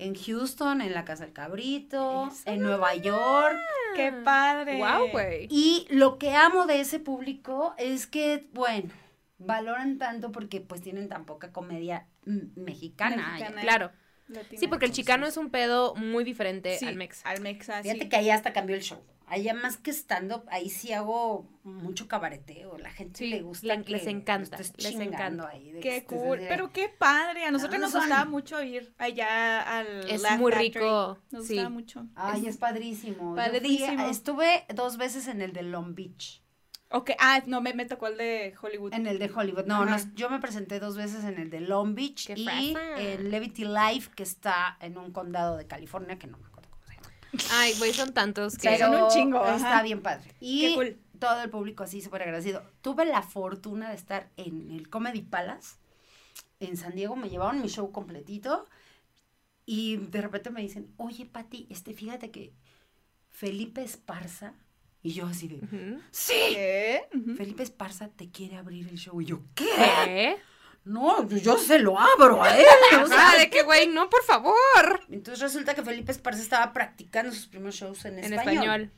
en Houston, en la Casa del Cabrito, en Nueva York. ¡Qué padre! Wow, güey. Y lo que amo de ese público es que, bueno, valoran tanto porque pues tienen tan poca comedia mexicana. Mexicana. Claro. Latina. Sí, porque el chicano es un pedo muy diferente Sí, al mex. Al mexa, Fíjate sí. que ahí hasta cambió el show. Allá más que stand-up, ahí sí hago mucho cabareteo. La gente Sí, le gusta le- que les encanta, estés les encanta. ahí, de Qué cool. de- Pero qué padre. A nosotros nos gustaba mucho ir allá al Es muy Factory. rico, Nos sí. gustaba mucho. Ay, es padrísimo. Yo fui- Padrísimo. estuve dos veces en el de Long Beach. Ok, ah, no, me, me tocó el de Hollywood. En el de Hollywood. No, no, yo me presenté dos veces en el de Long Beach Qué y en Levity Life, que está en un condado de California, que no me acuerdo cómo se llama. Ay, güey, son tantos que... Pero- son un chingo, Está ajá. bien padre. Y Qué cool. todo el público así súper agradecido. Tuve la fortuna de estar en el Comedy Palace en San Diego. Me llevaron mi show completito. Y de repente me dicen, oye, Pati, este, fíjate que Felipe Esparza. Y yo así de. ¡Sí! Felipe Esparza te quiere abrir el show. Y yo, ¿qué? ¿Qué? No, yo se lo abro a él. (laughs) o sea. Ah, de que, güey, no, por favor. Entonces resulta que Felipe Esparza estaba practicando sus primeros shows en, En español. español.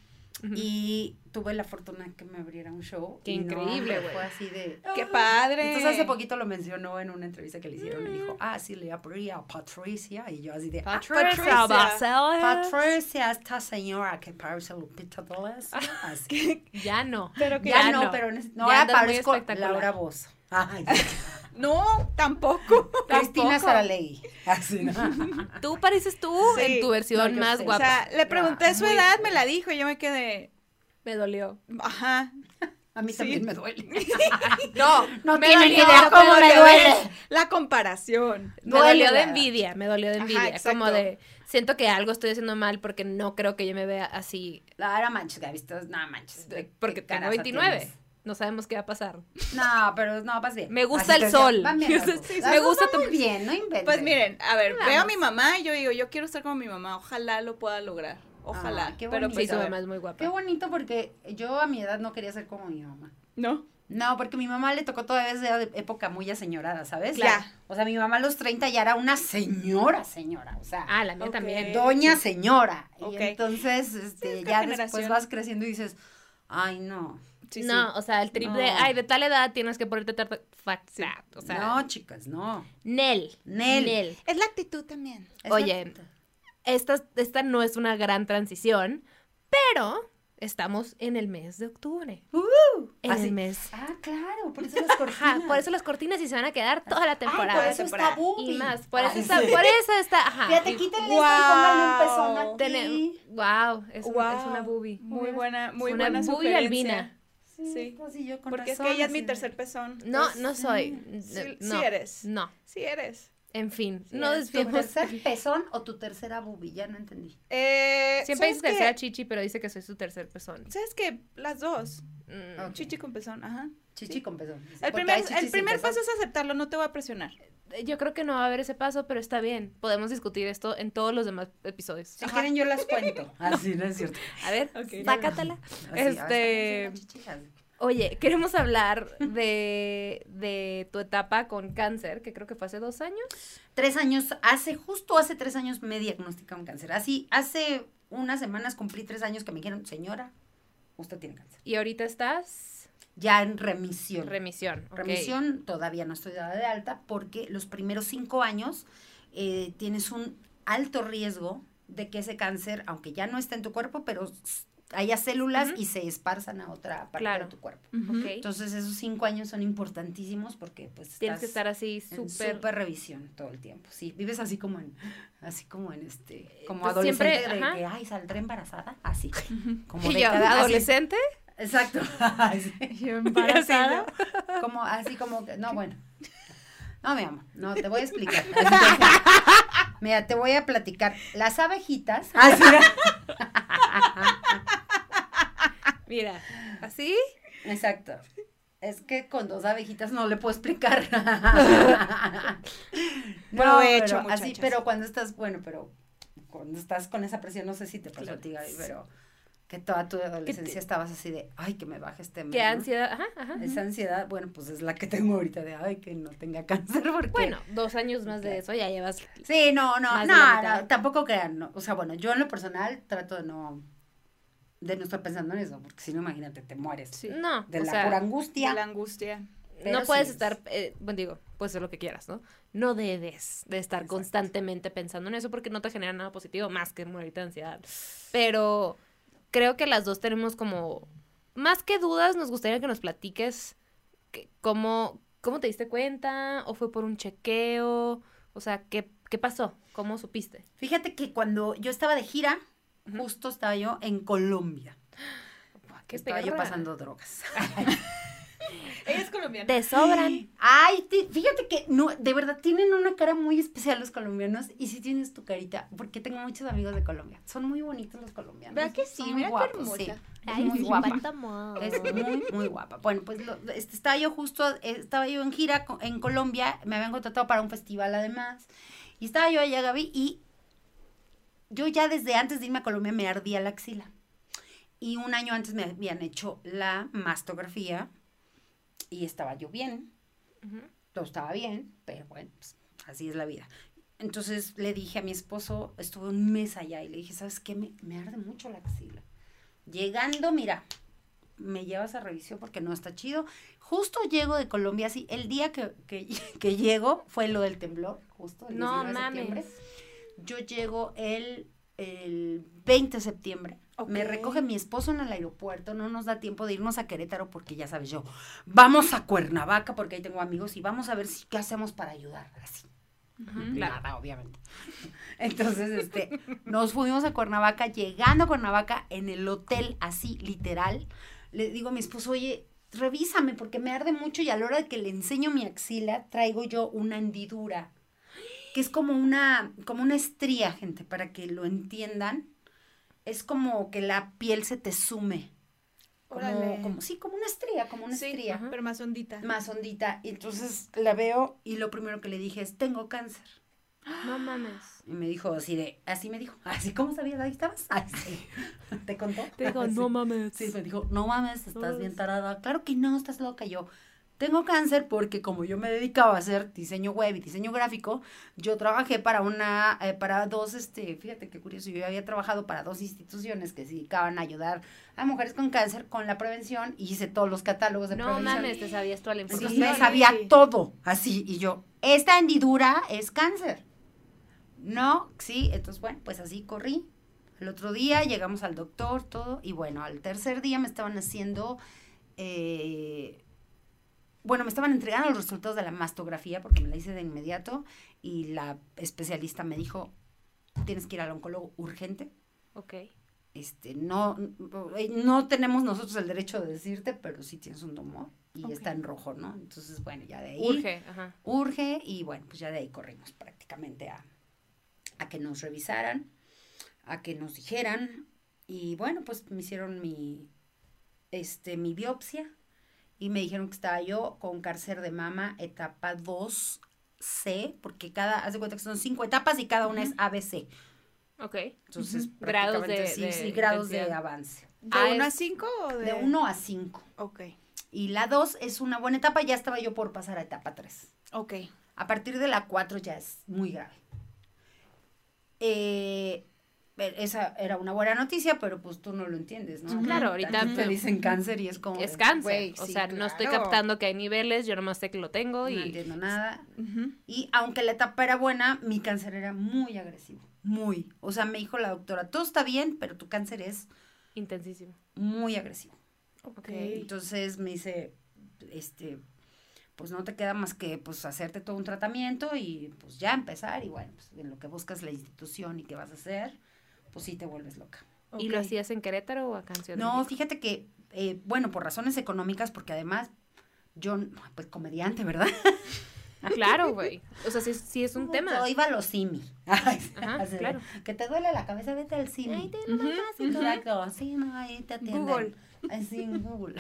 Y tuve la fortuna que me abriera un show. Qué y increíble, güey. Fue así de. ¡Qué "Ah". padre! Entonces hace poquito lo mencionó en una entrevista que le hicieron. Me dijo, ah, sí, le abrí a Patricia. Y yo así de. "Ah, Patricia Patricia. Patricia, esta señora que parece Lupita D'Alessio. (laughs) Así. Ya no. Pero que Ya, ya no, no. pero no, Ya ahora parezco espectacular. Laura Bozo. Ay, (laughs) No, tampoco. (laughs) Cristina. Saralegui. Así, ¿no? Tú pareces tú Sí. en tu versión No, más sé. O guapa. sea, le pregunté su Muy edad, me la dijo y yo me quedé, me dolió. ajá. A mí Sí. también me duele. (laughs) No, No me tienen dolió, idea cómo me duele. La comparación. Me Duele, dolió de envidia, me dolió de envidia. como de, siento que algo estoy haciendo mal porque no creo que yo me vea así. Ahora manches, Gaby, estás- no manches. de- ¿qué porque tengo caraza 29. tienes? No sabemos qué va a pasar. No, pero no, vas bien. Me gusta Así el sol. van bien (laughs) Sí, sí, Las me gusta muy bien, no inventes. Pues miren, a ver, Vamos. veo a mi mamá y yo digo, yo quiero estar como mi mamá, ojalá lo pueda lograr. Ojalá. Ah, qué pero bonito. Sí, pues, su mamá es muy guapa. Qué bonito porque yo a mi edad no quería ser como mi mamá. ¿No? No, porque mi mamá le tocó todavía de época muy aseñorada, ¿sabes? Claro. O sea, mi mamá a los 30 ya era una señora, señora. O sea, Ah, la mía también. doña señora. Ok. Y entonces, este, ya generación. después vas creciendo y dices, ay, no. Sí, no, o sea, el trip de, ay, de tal edad tienes que ponerte tarta. Fuck that. O sea, no, chicas, no. Nel. Nel. Nel. Es la actitud también. Oye. Esta, esta no es una gran transición, pero estamos en el mes de octubre. Uh, En así. el mes. Ah, claro, por eso (laughs) las cortinas. Ajá, por eso las cortinas y se van a quedar toda la temporada. Ay, por eso temporada. está Bubi. y más. Por eso Ay, está, sí. por eso está, ajá. Fíjate, quítenle Guau. esto y pónganle un pezón aquí. Wow, es, un- es una Wow. boobie. Muy buena, muy una buena boobie sugerencia. albina. Sí, Sí. pues, yo con Porque es que ella es mi tercer pezón. No, Pues, no soy. Sí, no, sí eres. No, Sí eres. En fin, Sí no eres. ¿Tu desviemos. tercer (laughs) pezón o tu tercera bubi? Ya no entendí. Eh, Siempre ¿sabes dice tercera qué? chichi, pero dice que soy su tercer pezón. ¿Sabes qué? Las dos. Mm. Chichi con pezón, ajá. Chichi Sí. con pezón. El primer, el primer pezón. paso es aceptarlo, no te voy a presionar. Yo creo que no va a haber ese paso, pero está bien. Podemos discutir esto en todos los demás episodios. Si quieren yo las cuento. (laughs) Así, no es cierto. A ver, Ok. sácatela. Así, Este- a ver, Oye, queremos hablar de, de tu etapa con cáncer, que creo que fue hace dos años. Tres años, hace, justo hace tres años me diagnosticaron cáncer. Así, hace unas semanas cumplí tres años que me dijeron, señora, usted tiene cáncer. Y ahorita estás Ya en remisión. remisión. Remisión, todavía no estoy dada de alta porque los primeros cinco años eh, tienes un alto riesgo de que ese cáncer, aunque ya no está en tu cuerpo, pero haya células y se esparzan a otra parte Claro. de tu cuerpo. Entonces esos cinco años son importantísimos porque pues Tienes que estar así súper... súper revisión todo el tiempo. Sí, vives así como en, así como en este, como Pues adolescente siempre, de ajá. que, ay, saldré embarazada, así. (laughs) Como Y de yo, cada- así. adolescente, Exacto. (laughs) (laughs) Así. Yo embarazada. Como, así como que, no, bueno. No, mi amor, no, te voy a explicar. Mira, te voy a platicar. Las abejitas. Así, mira, así. exacto. Es que con dos abejitas no le puedo explicar. (laughs) no, Provecho, pero así, pero cuando estás, bueno, pero cuando estás con esa presión, no sé si te pasó Claro. a ti, Gaby, pero que toda tu adolescencia estabas así de, ay, que me baje este mes. Qué ansiedad, ajá, ajá. Esa ansiedad, bueno, pues es la que tengo ahorita de, ay, que no tenga cáncer, porque... Bueno, dos años más de eso ya llevas. Sí, no, no, no, no, tampoco crean, no. O sea, bueno, yo en lo personal trato de no, de no estar pensando en eso, porque si no, imagínate, te mueres. Sí. No, De o la sea, pura De angustia. la angustia. pero no puedes sí estar, eh, bueno, digo, puedes hacer lo que quieras, ¿no? No debes de estar Exacto. constantemente pensando en eso porque no te genera nada positivo más que morirte de ansiedad. Pero creo que las dos tenemos como, más que dudas, nos gustaría que nos platiques que- cómo, cómo te diste cuenta o fue por un chequeo, o sea, ¿qué, qué pasó? ¿Cómo supiste? Fíjate que cuando yo estaba de gira, Justo estaba yo en Colombia. ¿Qué estaba yo pasando drogas. (laughs) Ella es colombiana. Te sobran. Ay, fíjate que no, de verdad tienen una cara muy especial los colombianos y si tienes tu carita, porque tengo muchos amigos de Colombia. Son muy bonitos los colombianos. ¿Verdad que sí? Son qué hermosa. sí. Ay, muy sí, guapa. Es muy, muy guapa. Bueno, pues lo- este, estaba yo justo, eh, estaba yo en gira en Colombia, me habían contratado para un festival además, y estaba yo allá, Gaby, y yo ya desde antes de irme a Colombia me ardía la axila. Y un año antes me habían hecho la mastografía y estaba yo bien, Ujú. todo estaba bien, pero bueno, pues, así es la vida. Entonces le dije a mi esposo, estuve un mes allá y le dije, ¿sabes qué? Me, me arde mucho la axila. Llegando, mira, me llevas a revisión porque no está chido. Justo llego de Colombia, así, el día que, que, (laughs) que llego fue lo del temblor, justo el No 19 de septiembre. mames. Yo llego el, el 20 de septiembre. Me recoge mi esposo en el aeropuerto, no nos da tiempo de irnos a Querétaro porque ya sabes yo, vamos a Cuernavaca porque ahí tengo amigos y vamos a ver si qué hacemos para ayudar, así. Claro. Nada, obviamente. (laughs) Entonces, este, nos fuimos a Cuernavaca, llegando a Cuernavaca en el hotel, así, literal, le digo a mi esposo, oye, revísame porque me arde mucho y a la hora de que le enseño mi axila, traigo yo una hendidura, que es como una, como una estría, gente, para que lo entiendan. Es como que la piel se te sume. Como, como, sí, como una estría, como una Sí, estría pero más hondita. más hondita. Y entonces la veo y lo primero que le dije es, tengo cáncer. No mames. Y me dijo así de, así me dijo, así, ¿cómo sabías? Ahí estabas. (laughs) Ay, sí. ¿Te contó? Te digo, (laughs) Sí. no mames. Sí, me dijo, no mames, estás mames. bien tarada. Claro que no, estás loca. Yo tengo cáncer porque como yo me dedicaba a hacer diseño web y diseño gráfico, yo trabajé para una, eh, para dos, este, fíjate qué curioso, yo había trabajado para dos instituciones que se dedicaban a ayudar a mujeres con cáncer con la prevención y hice todos los catálogos de No prevención. mames, te sabías toda la información. me Sí. sabía todo, así, y yo, esta hendidura es cáncer. No, sí, entonces bueno, pues así corrí. El otro día llegamos al doctor, todo, y bueno, al tercer día me estaban haciendo, eh, bueno, me estaban entregando los resultados de la mastografía porque me la hice de inmediato y la especialista me dijo, tienes que ir al oncólogo urgente. Ok. Este, no, no tenemos nosotros el derecho de decirte, pero sí tienes un tumor y está en rojo, ¿no? Entonces, bueno, ya de ahí Urge, ajá. urge y bueno, pues ya de ahí corrimos prácticamente a, a que nos revisaran, a que nos dijeran y bueno, pues me hicieron mi, este, mi biopsia y me dijeron que estaba yo con cáncer de mama etapa 2C, porque cada, haz de cuenta que son cinco etapas y cada una es ABC. Ok. Entonces, Ujú. Grados de- prácticamente sí, de sí, grados de intensidad. avance. ¿De Ah, 1 a es- 5 o de...? De 1 a 5. Ok, Y la 2 es una buena etapa, ya estaba yo por pasar a etapa 3. ok. A partir de la 4 ya es muy grave. Eh, esa era una buena noticia, pero pues tú no lo entiendes, ¿no? Claro, ahorita te te- dicen cáncer y es como... Es cáncer. Güey, o sí, sea, no estoy captando que hay niveles, yo nomás sé que lo tengo No y. entiendo nada. Y aunque la etapa era buena, mi cáncer era muy agresivo. Muy. O sea, me dijo la doctora, todo está bien, pero tu cáncer es Intensísimo. muy agresivo. Ok. Entonces me dice, este, pues no te queda más que pues hacerte todo un tratamiento y pues ya empezar y bueno, pues en lo que buscas la institución y qué vas a hacer, pues sí te vuelves loca. ¿Y lo hacías en Querétaro o acá en Ciudad de No, fíjate que, eh, bueno, por razones económicas, porque además yo, pues comediante, ¿verdad? Claro, güey. O sea, sí, sí es un tema. Soy valosimi. Ay, Ajá, (laughs) así de, claro. Que te duele la cabeza, vete al cine. Ahí te ujú. Exacto, sí, no, ahí te atienden. Google. Así en Google.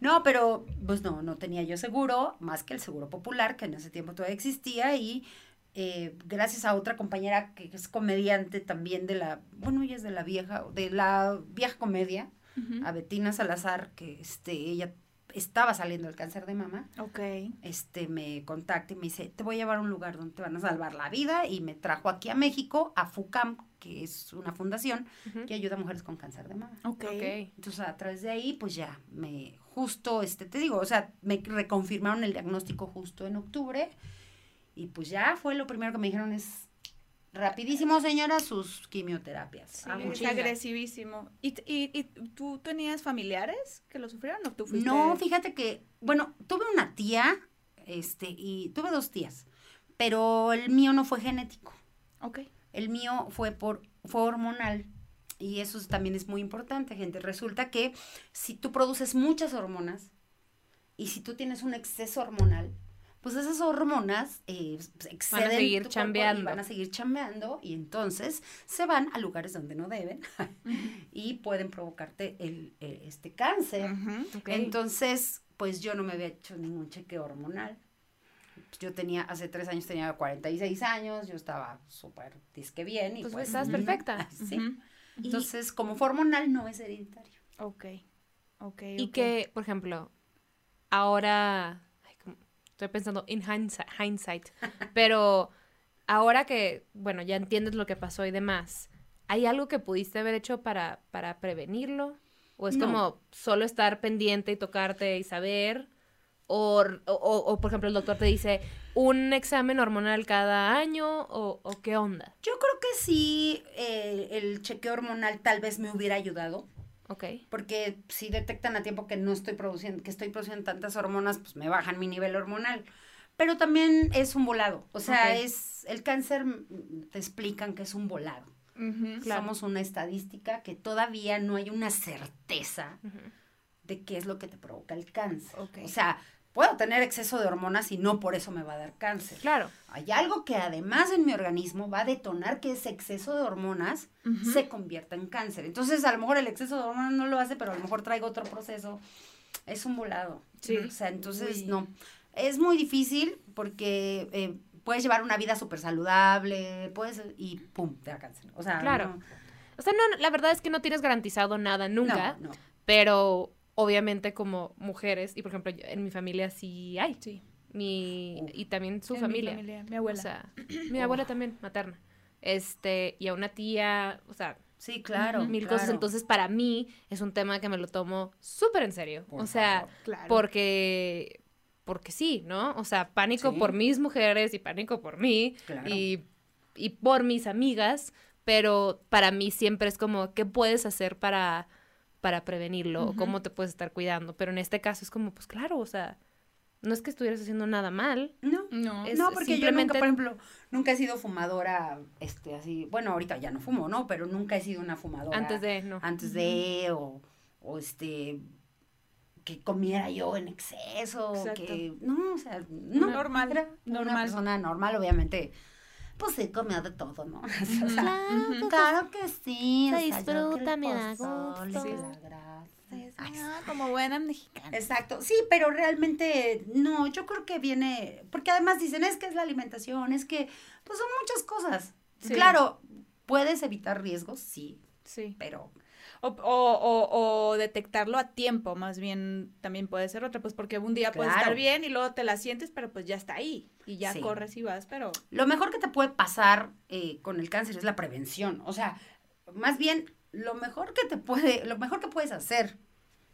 No, pero pues no, no tenía yo seguro, más que el seguro popular, que en ese tiempo todavía existía, y eh, gracias a otra compañera que es comediante también de la, bueno, ella es de la vieja, de la vieja comedia, Ujú. a Betina Salazar, que este, ella estaba saliendo del cáncer de mama, Ok. este, me contacta y me dice, te voy a llevar a un lugar donde te van a salvar la vida, y me trajo aquí a México, a FUCAM, que es una fundación Ujú. que ayuda a mujeres con cáncer de mama. Ok. Ok. Entonces, a través de ahí, pues ya, me, justo, este, te digo, o sea, me reconfirmaron el diagnóstico justo en octubre, y pues ya fue lo primero que me dijeron es, rapidísimo, señora, sus quimioterapias. Sí, Ah, es agresivísimo. ¿Y, y, y tú tenías familiares que lo sufrieron o tú fuiste? No, fíjate que, bueno, tuve una tía, este, y tuve dos tías, pero el mío no fue genético. Ok. El mío fue por fue hormonal. Y eso es- también es muy importante, gente. Resulta que si tú produces muchas hormonas y si tú tienes un exceso hormonal, pues esas hormonas eh, exceden seguir tu cuerpo chambeando. y van a seguir chambeando y entonces se van a lugares donde no deben (laughs) y pueden provocarte el, el- este cáncer. Entonces, pues yo no me había hecho ningún chequeo hormonal. Yo tenía, hace tres años tenía 46 años, yo estaba súper disque bien. Y Pues, pues, estás perfecta. (laughs) Sí. Entonces, como fue hormonal, no es hereditario. Ok. Ok. Y que, por ejemplo, ahora. Estoy pensando en hindsight, hindsight, pero ahora que, bueno, ya entiendes lo que pasó y demás, ¿hay algo que pudiste haber hecho para, para prevenirlo? ¿O es No. como solo estar pendiente y tocarte y saber? O, o, o, por ejemplo, el doctor te dice un examen hormonal cada año o, o qué onda? Yo creo que sí, eh, el chequeo hormonal tal vez me hubiera ayudado. Ok. Porque si detectan a tiempo que no estoy produciendo, que estoy produciendo tantas hormonas, pues me bajan mi nivel hormonal. Pero también es un volado. O sea, es el cáncer, mm, te explican que es un volado. Claro. Somos una estadística que todavía no hay una certeza de qué es lo que te provoca el cáncer. Ok. O sea, puedo tener exceso de hormonas y no por eso me va a dar cáncer. Claro. Hay algo que además en mi organismo va a detonar que ese exceso de hormonas se convierta en cáncer. Entonces, a lo mejor el exceso de hormonas no lo hace, pero a lo mejor traigo otro proceso. Es un volado. Sí. O sea, entonces, Uy. no. Es muy difícil porque eh, puedes llevar una vida súper saludable, puedes, y pum, te da cáncer. O sea, Claro. no- O sea, no, la verdad es que no tienes garantizado nada nunca. No, no. Pero obviamente como mujeres, y por ejemplo yo- en mi familia sí hay, Sí. mi, y también su En mi familia. familia, mi abuela. O sea, (clears throat) mi abuela también, materna. Este, y a una tía, o sea, Sí, claro. mil claro. cosas. Entonces, para mí es un tema que me lo tomo súper en serio. Por o sea, claro. porque, porque sí, ¿no? O sea, pánico Sí. por mis mujeres y pánico por mí Claro. y, y por mis amigas, pero para mí siempre es como, ¿qué puedes hacer para, para prevenirlo? o. ¿Cómo te puedes estar cuidando? Pero en este caso es como, pues claro, o sea, no es que estuvieras haciendo nada mal. No. No. Es- no, porque yo simplemente- nunca, por ejemplo, nunca he sido fumadora, este, así, bueno, ahorita ya no fumo, ¿no? Pero nunca he sido una fumadora. Antes de, no. Antes de, o, o este, que comiera yo en exceso, Exacto. que, no, o sea, no. Normal, Era una normal. persona normal, obviamente, pues sí, comía de todo, ¿no? (laughs) O sea, Ujú. claro que sí. Se o sea, disfruta, me da gusto. que la grasa. Ay, Ah, como buena mexicana. Exacto, sí, pero realmente no, yo creo que viene, porque además dicen, es que es la alimentación, es que, pues son muchas cosas. Sí. Claro, puedes evitar riesgos, sí, Sí. pero O, o, o, o detectarlo a tiempo, más bien también puede ser otra, pues porque un día puedes Claro. estar bien y luego te la sientes, pero pues ya está ahí y ya Sí. corres y vas, pero lo mejor que te puede pasar eh, con el cáncer es la prevención, o sea, más bien lo mejor que te puede, lo mejor que puedes hacer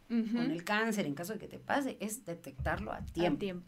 con el cáncer en caso de que te pase es detectarlo a a tiempo.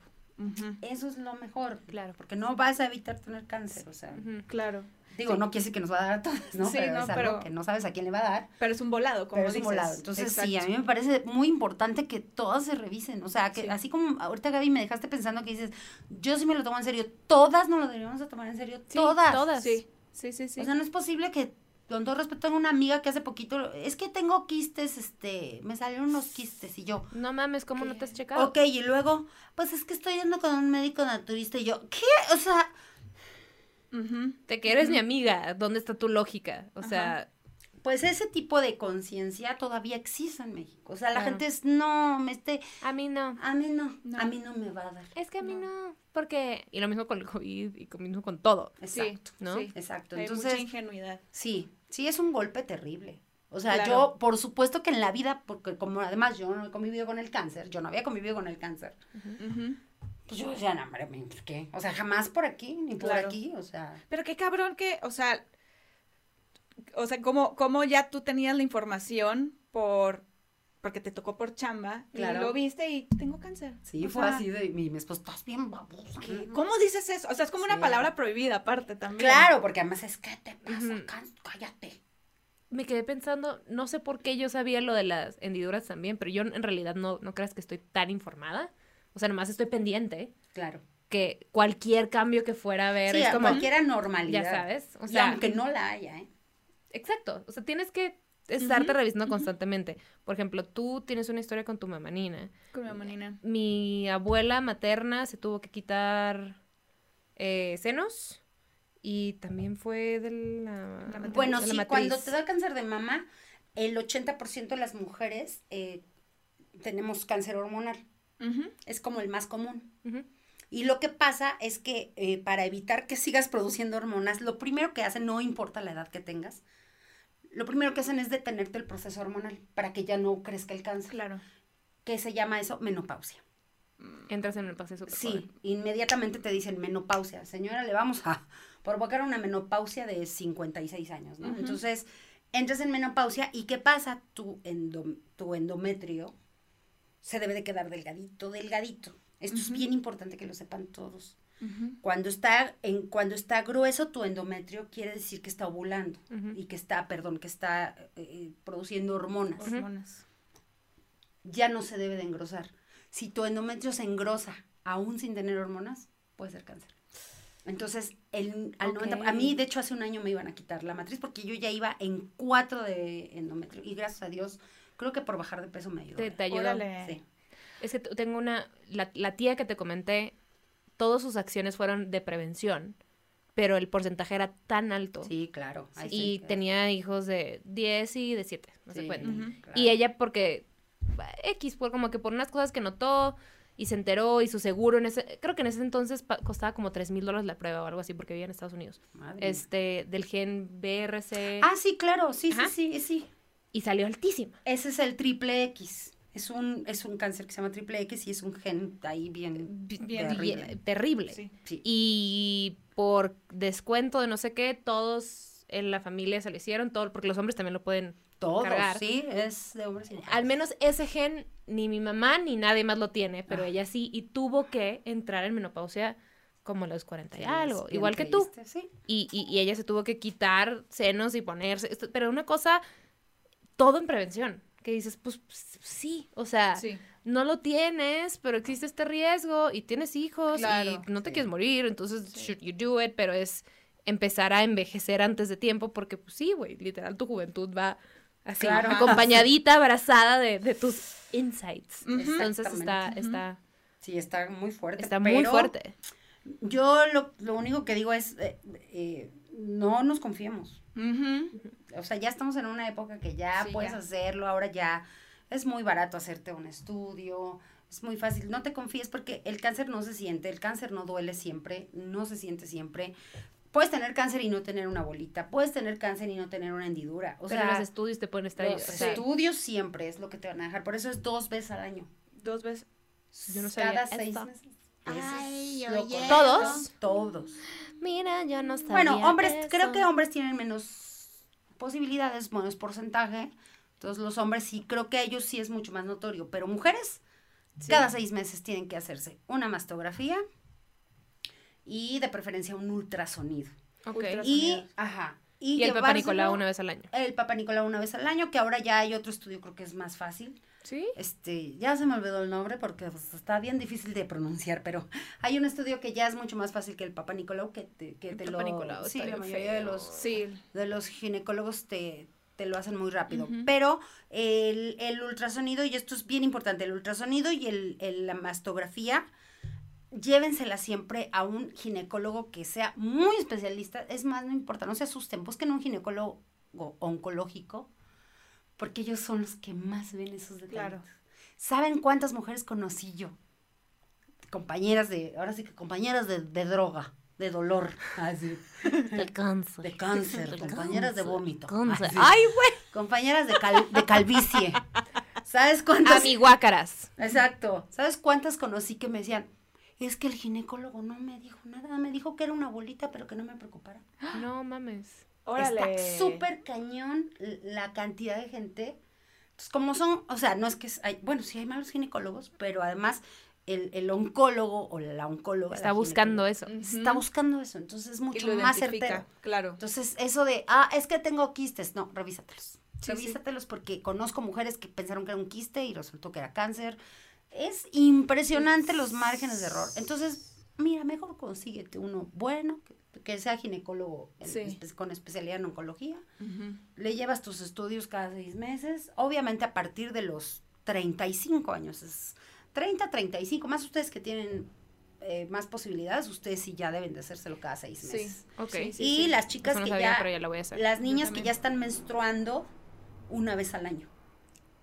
Eso es lo mejor, Claro. porque no vas a evitar tener cáncer, o sea. Claro. Digo, no quiere decir que nos va a dar a todos, ¿no? Sí, pero no, es algo pero- que no sabes a quién le va a dar. Pero es un volado, como pero es un volado. Entonces, sí, a mí me parece muy importante que todas se revisen. O sea, que Sí. así como ahorita, Gaby, me dejaste pensando que dices, yo sí me lo tomo en serio. Todas nos lo deberíamos de tomar en serio. Sí, todas. todas. Sí, sí, sí, sí. O sea, no es posible que, con todo respeto, tengo una amiga que hace poquito, es que tengo quistes, este, me salieron unos quistes y yo, No mames, ¿cómo no te has checado? ok, y luego, pues es que estoy yendo con un médico naturista y yo, ¿qué? O sea, Ujú. De que eres mi amiga, ¿dónde está tu lógica? O sea, pues ese tipo de conciencia todavía existe en México. O sea, la Claro. gente es, no, me esté, A mí no. a mí no, No. a mí no me va a dar. Es que a mí no. Porque. Y lo mismo con el COVID y lo mismo con todo. Exacto, ¿no? Sí. exacto. Hay Entonces, mucha ingenuidad. sí, sí es un golpe terrible. O sea, Claro. yo, por supuesto que en la vida, porque como además yo no he convivido con el cáncer, yo no había convivido con el cáncer. Pues yo decía, no, hombre, pues, ¿qué? O sea, jamás por aquí, ni por Claro. aquí, o sea, Pero qué cabrón que, o sea, o sea, como, como ya tú tenías la información por, porque te tocó por chamba, Claro. y lo viste y tengo cáncer. sí, O fue sea, así de, mi, mi esposo, estás bien babosa. ¿qué? ¿no?". ¿Cómo dices eso? O sea, es como una palabra prohibida aparte también. Claro, porque además es, ¿qué te pasa? Cállate. Me quedé pensando, no sé por qué yo sabía lo de las hendiduras también, pero yo en realidad no, no creas que estoy tan informada. O sea, nomás estoy pendiente Claro. que cualquier cambio que fuera a ver Sí, es como, cualquier anormalidad. ya sabes. O Y sea, aunque no la haya, ¿eh? exacto. O sea, tienes que estarte Ujú, revisando constantemente. Por ejemplo, tú tienes una historia con tu mamá Nina. Con mi mamá Nina. Mi abuela materna se tuvo que quitar eh, senos y también fue de la... Bueno, de la sí, matriz. cuando te da cáncer de mama, el 80% de las mujeres eh, tenemos cáncer hormonal. Es como el más común. Y lo que pasa es que eh, para evitar que sigas produciendo hormonas, lo primero que hacen, no importa la edad que tengas, lo primero que hacen es detenerte el proceso hormonal para que ya no crezca el cáncer. Claro. ¿Qué se llama eso? Menopausia. Entras en el proceso. Sí, inmediatamente te dicen menopausia. Señora, le vamos a (laughs) provocar una menopausia de 56 años, ¿no? Ujú. Entonces, entras en menopausia y ¿qué pasa? Tu, endo- tu endometrio se debe de quedar delgadito, delgadito. Esto es bien importante que lo sepan todos. Cuando está, en, cuando está grueso tu endometrio, quiere decir que está ovulando y que está, perdón, que está eh, produciendo hormonas. Hormonas. Ya no se debe de engrosar. Si tu endometrio se engrosa aún sin tener hormonas, puede ser cáncer. Entonces, el, al Ok. 90 a mí, de hecho, hace un año me iban a quitar la matriz porque yo ya iba en cuatro de endometrio. Y gracias a Dios, creo que por bajar de peso me ayudó. Te, te ayudó. Sí. Es que tengo una, la, la tía que te comenté, todas sus acciones fueron de prevención, pero el porcentaje era tan alto. Sí, claro. Ahí y sí. tenía hijos de 10 y de 7, no se Sí, cuenta. Ujú. claro. Y ella porque, X, por como que por unas cosas que notó y se enteró y su seguro en ese, creo que en ese entonces pa- costaba como 3 mil dólares la prueba o algo así porque vivía en Estados Unidos. Madre mía. Este, del gen BRC Ah, sí, claro. Sí, Ajá. sí, sí, sí. Y salió altísima. Ese es el triple X. Es un, es un cáncer que se llama triple X y es un gen ahí bien, Bi- Bien terrible. Bien- terrible. Sí. Sí. Y por descuento de no sé qué, todos en la familia se lo hicieron, todo, porque los hombres también lo pueden. Todos, cargar. sí, es de hombres y mujeres. Al menos ese gen ni mi mamá ni nadie más lo tiene, pero Ah. ella sí, y tuvo que entrar en menopausia como a los 40 y Sí, algo, igual que tú. Sí. Y, y, y ella se tuvo que quitar senos y ponerse, esto- pero una cosa, todo en prevención, que dices, pues sí, o sea, Sí. no lo tienes, pero existe este riesgo y tienes hijos Claro, y no te sí. quieres morir, entonces Sí. should you do it, pero es empezar a envejecer antes de tiempo porque pues sí, güey, literal tu juventud va así Claro. acompañadita, abrazada de, de tus insights. Entonces está está Sí, está muy fuerte. está muy fuerte. Yo lo, lo único que digo es, eh, eh, no nos confiemos. O sea, ya estamos en una época que ya Sí, puedes ya. hacerlo, ahora ya es muy barato hacerte un estudio, es muy fácil. No te confíes porque el cáncer no se siente, el cáncer no duele siempre, no se siente siempre. Puedes tener cáncer y no tener una bolita, puedes tener cáncer y no tener una hendidura. O pero sea, los estudios te pueden estar ahí, o los sea, estudios siempre es lo que te van a dejar. Por eso es dos veces al año. Dos veces. Yo no Cada seis esto. meses. Ay, oye. ¿Todos? Todos. Mira, yo no sabía. Bueno, hombres, eso. creo que hombres tienen menos posibilidades, menos porcentaje. Entonces los hombres sí, creo que a ellos sí es mucho más notorio. Pero mujeres, Sí. cada seis meses tienen que hacerse una mastografía y de preferencia un ultrasonido. Ok. Y, ajá. Y el Papa Nicolau una vez al año. El Papa Nicolau una vez al año, que ahora ya hay otro estudio, creo que es más fácil. ¿Sí? Este, ya se me olvidó el nombre porque pues, está bien difícil de pronunciar, pero hay un estudio que ya es mucho más fácil que el Papa Nicolau, que te, que El te Papa lo... Nicolau sí, la mayoría de los, Sí. de los ginecólogos te, te lo hacen muy rápido. Pero el, el ultrasonido, y esto es bien importante, el ultrasonido y el, el- la mastografía, llévensela siempre a un ginecólogo que sea muy especialista. Es más, no importa, no se asusten, busquen un ginecólogo oncológico, porque ellos son los que más ven esos detalles. Claro. ¿Saben cuántas mujeres conocí yo? Compañeras de, ahora sí que compañeras de, de droga, de dolor, (laughs) así, De cáncer. de cáncer, compañeras de vómito. Cáncer. así, Ay, güey. compañeras de, cal- de calvicie. ¿Sabes cuántas? Amiguácaras. Exacto. ¿Sabes cuántas conocí que me decían, es que el ginecólogo no me dijo nada, me dijo que era una bolita, pero que no me preocupara? No mames. Órale. Está súper cañón la cantidad de gente. Entonces, como son, o sea, no es que, hay, bueno, sí hay malos ginecólogos, pero además el, el oncólogo o la oncóloga. Está la buscando eso. Está buscando eso, entonces es mucho más certero. Claro. Entonces, eso de, ah, es que tengo quistes, no, revísatelos. Sí, revísatelos porque conozco mujeres que pensaron que era un quiste y resultó que era cáncer. Es impresionante los márgenes de error. Entonces, mira, mejor consíguete uno bueno, que, que sea ginecólogo Sí. con especialidad en oncología. Le llevas tus estudios cada seis meses. Obviamente a partir de los 35 años. Es 30, 35. Más ustedes que tienen eh, más posibilidades, ustedes sí ya deben de hacérselo cada seis Sí. meses. Ok. Sí, sí, y sí. las chicas no que sabía, ya, pero ya lo voy a hacer. las niñas que ya están menstruando una vez al año.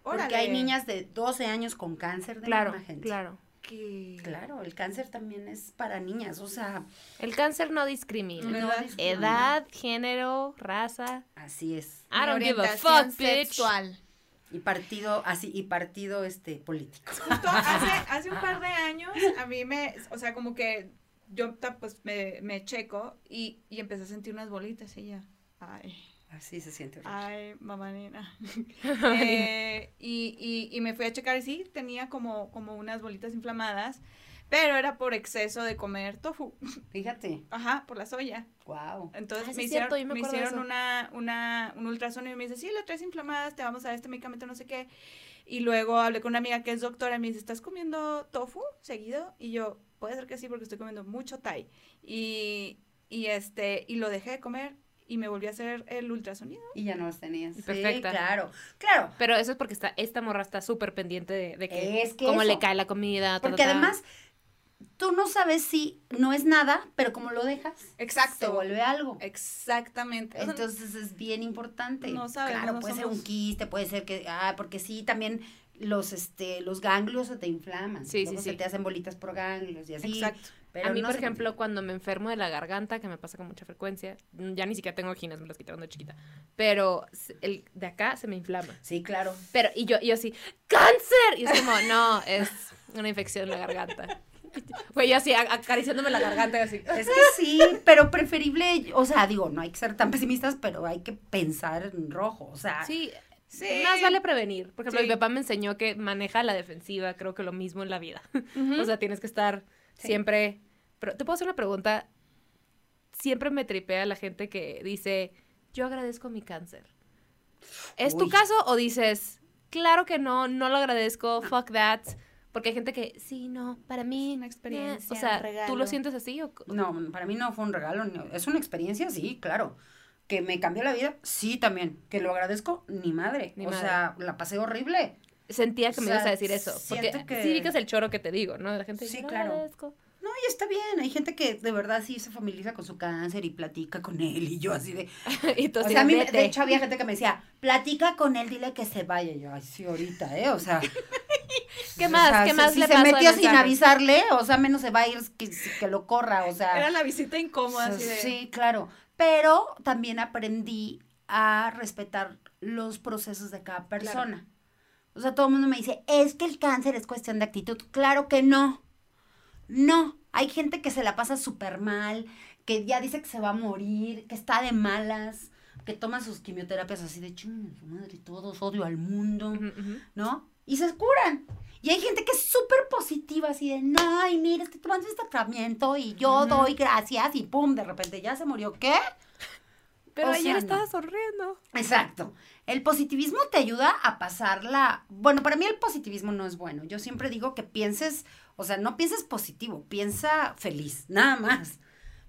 Porque Órale. hay niñas de 12 años con cáncer de Claro, mama, gente. claro. Que- Claro, el cáncer también es para niñas, o sea, El cáncer no discrimina. No discrimina. Edad, género, raza. así es. I don't give a Orientación fuck, bitch. sexual. Y partido así y partido este político. (laughs) Justo hace, hace un par de años, a mí me, o sea, como que yo pues me, me checo y, y empecé a sentir unas bolitas y ya. Ay, Así se siente. horrible. ay, mamá nena. (laughs) Eh, y, y, y me fui a checar y sí, tenía como, como unas bolitas inflamadas, pero era por exceso de comer tofu. Fíjate. Ajá, por la soya. Wow. Entonces Ah, me hicieron, cierto, me hicieron una, una, un ultrasonido y me dice, sí, la traes inflamadas, te vamos a dar este medicamento, no sé qué. Y luego hablé con una amiga que es doctora y me dice, ¿estás comiendo tofu seguido? Y yo, puede ser que sí, porque estoy comiendo mucho Thai. Y, y este, y lo dejé de comer y me volví a hacer el ultrasonido. Y ya no los tenías. Perfecta. Sí, claro. Claro. Pero eso es porque está, esta morra está súper pendiente de, de que, Es que cómo eso. le cae la comida. ta, ta, Porque ta. además, tú no sabes si no es nada, pero como lo dejas, Exacto. se vuelve algo. Exactamente. Entonces es bien importante. No sabemos, Claro, no puede ser un quiste, puede ser que, ah, porque sí, también los, este, los ganglios se te inflaman. Sí, sí, Luego sí. se te hacen bolitas por ganglios y así. Exacto. Pero a mí, no por ejemplo, cuando me enfermo de la garganta, que me pasa con mucha frecuencia, mm, ya ni siquiera tengo ginas, me las quité cuando chiquita, pero el de acá se me inflama. Sí, claro. Pero, y yo, y yo así, ¡cáncer! Y es como, no, es una infección en la garganta. (laughs) Fue yo así, acariciándome la garganta, así. (laughs) Es que sí, pero preferible, o sea, digo, no hay que ser tan pesimistas, pero hay que pensar en rojo, o sea, Sí, Sí. más vale prevenir. Por ejemplo, Sí. mi papá me enseñó que maneja la defensiva, creo que lo mismo en la vida. (laughs) O sea, tienes que estar Sí. siempre... Pero te puedo hacer una pregunta. Siempre me tripea la gente que dice, yo agradezco mi cáncer. ¿Es tu caso o dices, claro que no, no lo agradezco, fuck that? Porque hay gente que, sí, no, para mí... una eh". experiencia, O sea, un regalo. ¿tú lo sientes así o...? no, para mí no fue un regalo, no, es una experiencia, sí, claro. Que me cambió la vida, sí, también. Que lo agradezco, ni madre. Ni o madre. sea, la pasé horrible. Sentía que O me sea, ibas a decir eso. Porque que- sí ubicas el choro que te digo, ¿no? De la gente Sí, "Yo lo claro. agradezco". No, y está bien. Hay gente que de verdad sí se familiariza con su cáncer y platica con él. Y yo así de. (laughs) y tú O sea, a mí, de hecho, había gente que me decía, platica con él, dile que se vaya. Y yo, ay, sí, ahorita, ¿eh? O sea. (laughs) (laughs) ¿Qué o más? sea, ¿Qué si- más si le se pasó metió sin mensaje? avisarle, o sea, menos se va a ir que, que lo corra, o sea. Era la visita incómoda, así de... Sí, claro. Pero también aprendí a respetar los procesos de cada persona. O sea, todo el mundo me dice, es que el cáncer es cuestión de actitud. Claro que no. No. Hay gente que se la pasa súper mal, que ya dice que se va a morir, que está de malas, que toma sus quimioterapias así de ching, su madre, todos odio al mundo. ¿no? Y se curan. Y hay gente que es súper positiva, así de, no, ay, mira, estoy tomando este tratamiento y yo doy gracias y pum, de repente ya se murió. ¿Qué? Pero O ayer sea, no. estaba sonriendo. Exacto. El positivismo te ayuda a pasarla. Bueno, para mí el positivismo no es bueno. Yo siempre digo que pienses, o sea, no pienses positivo, piensa feliz, nada más.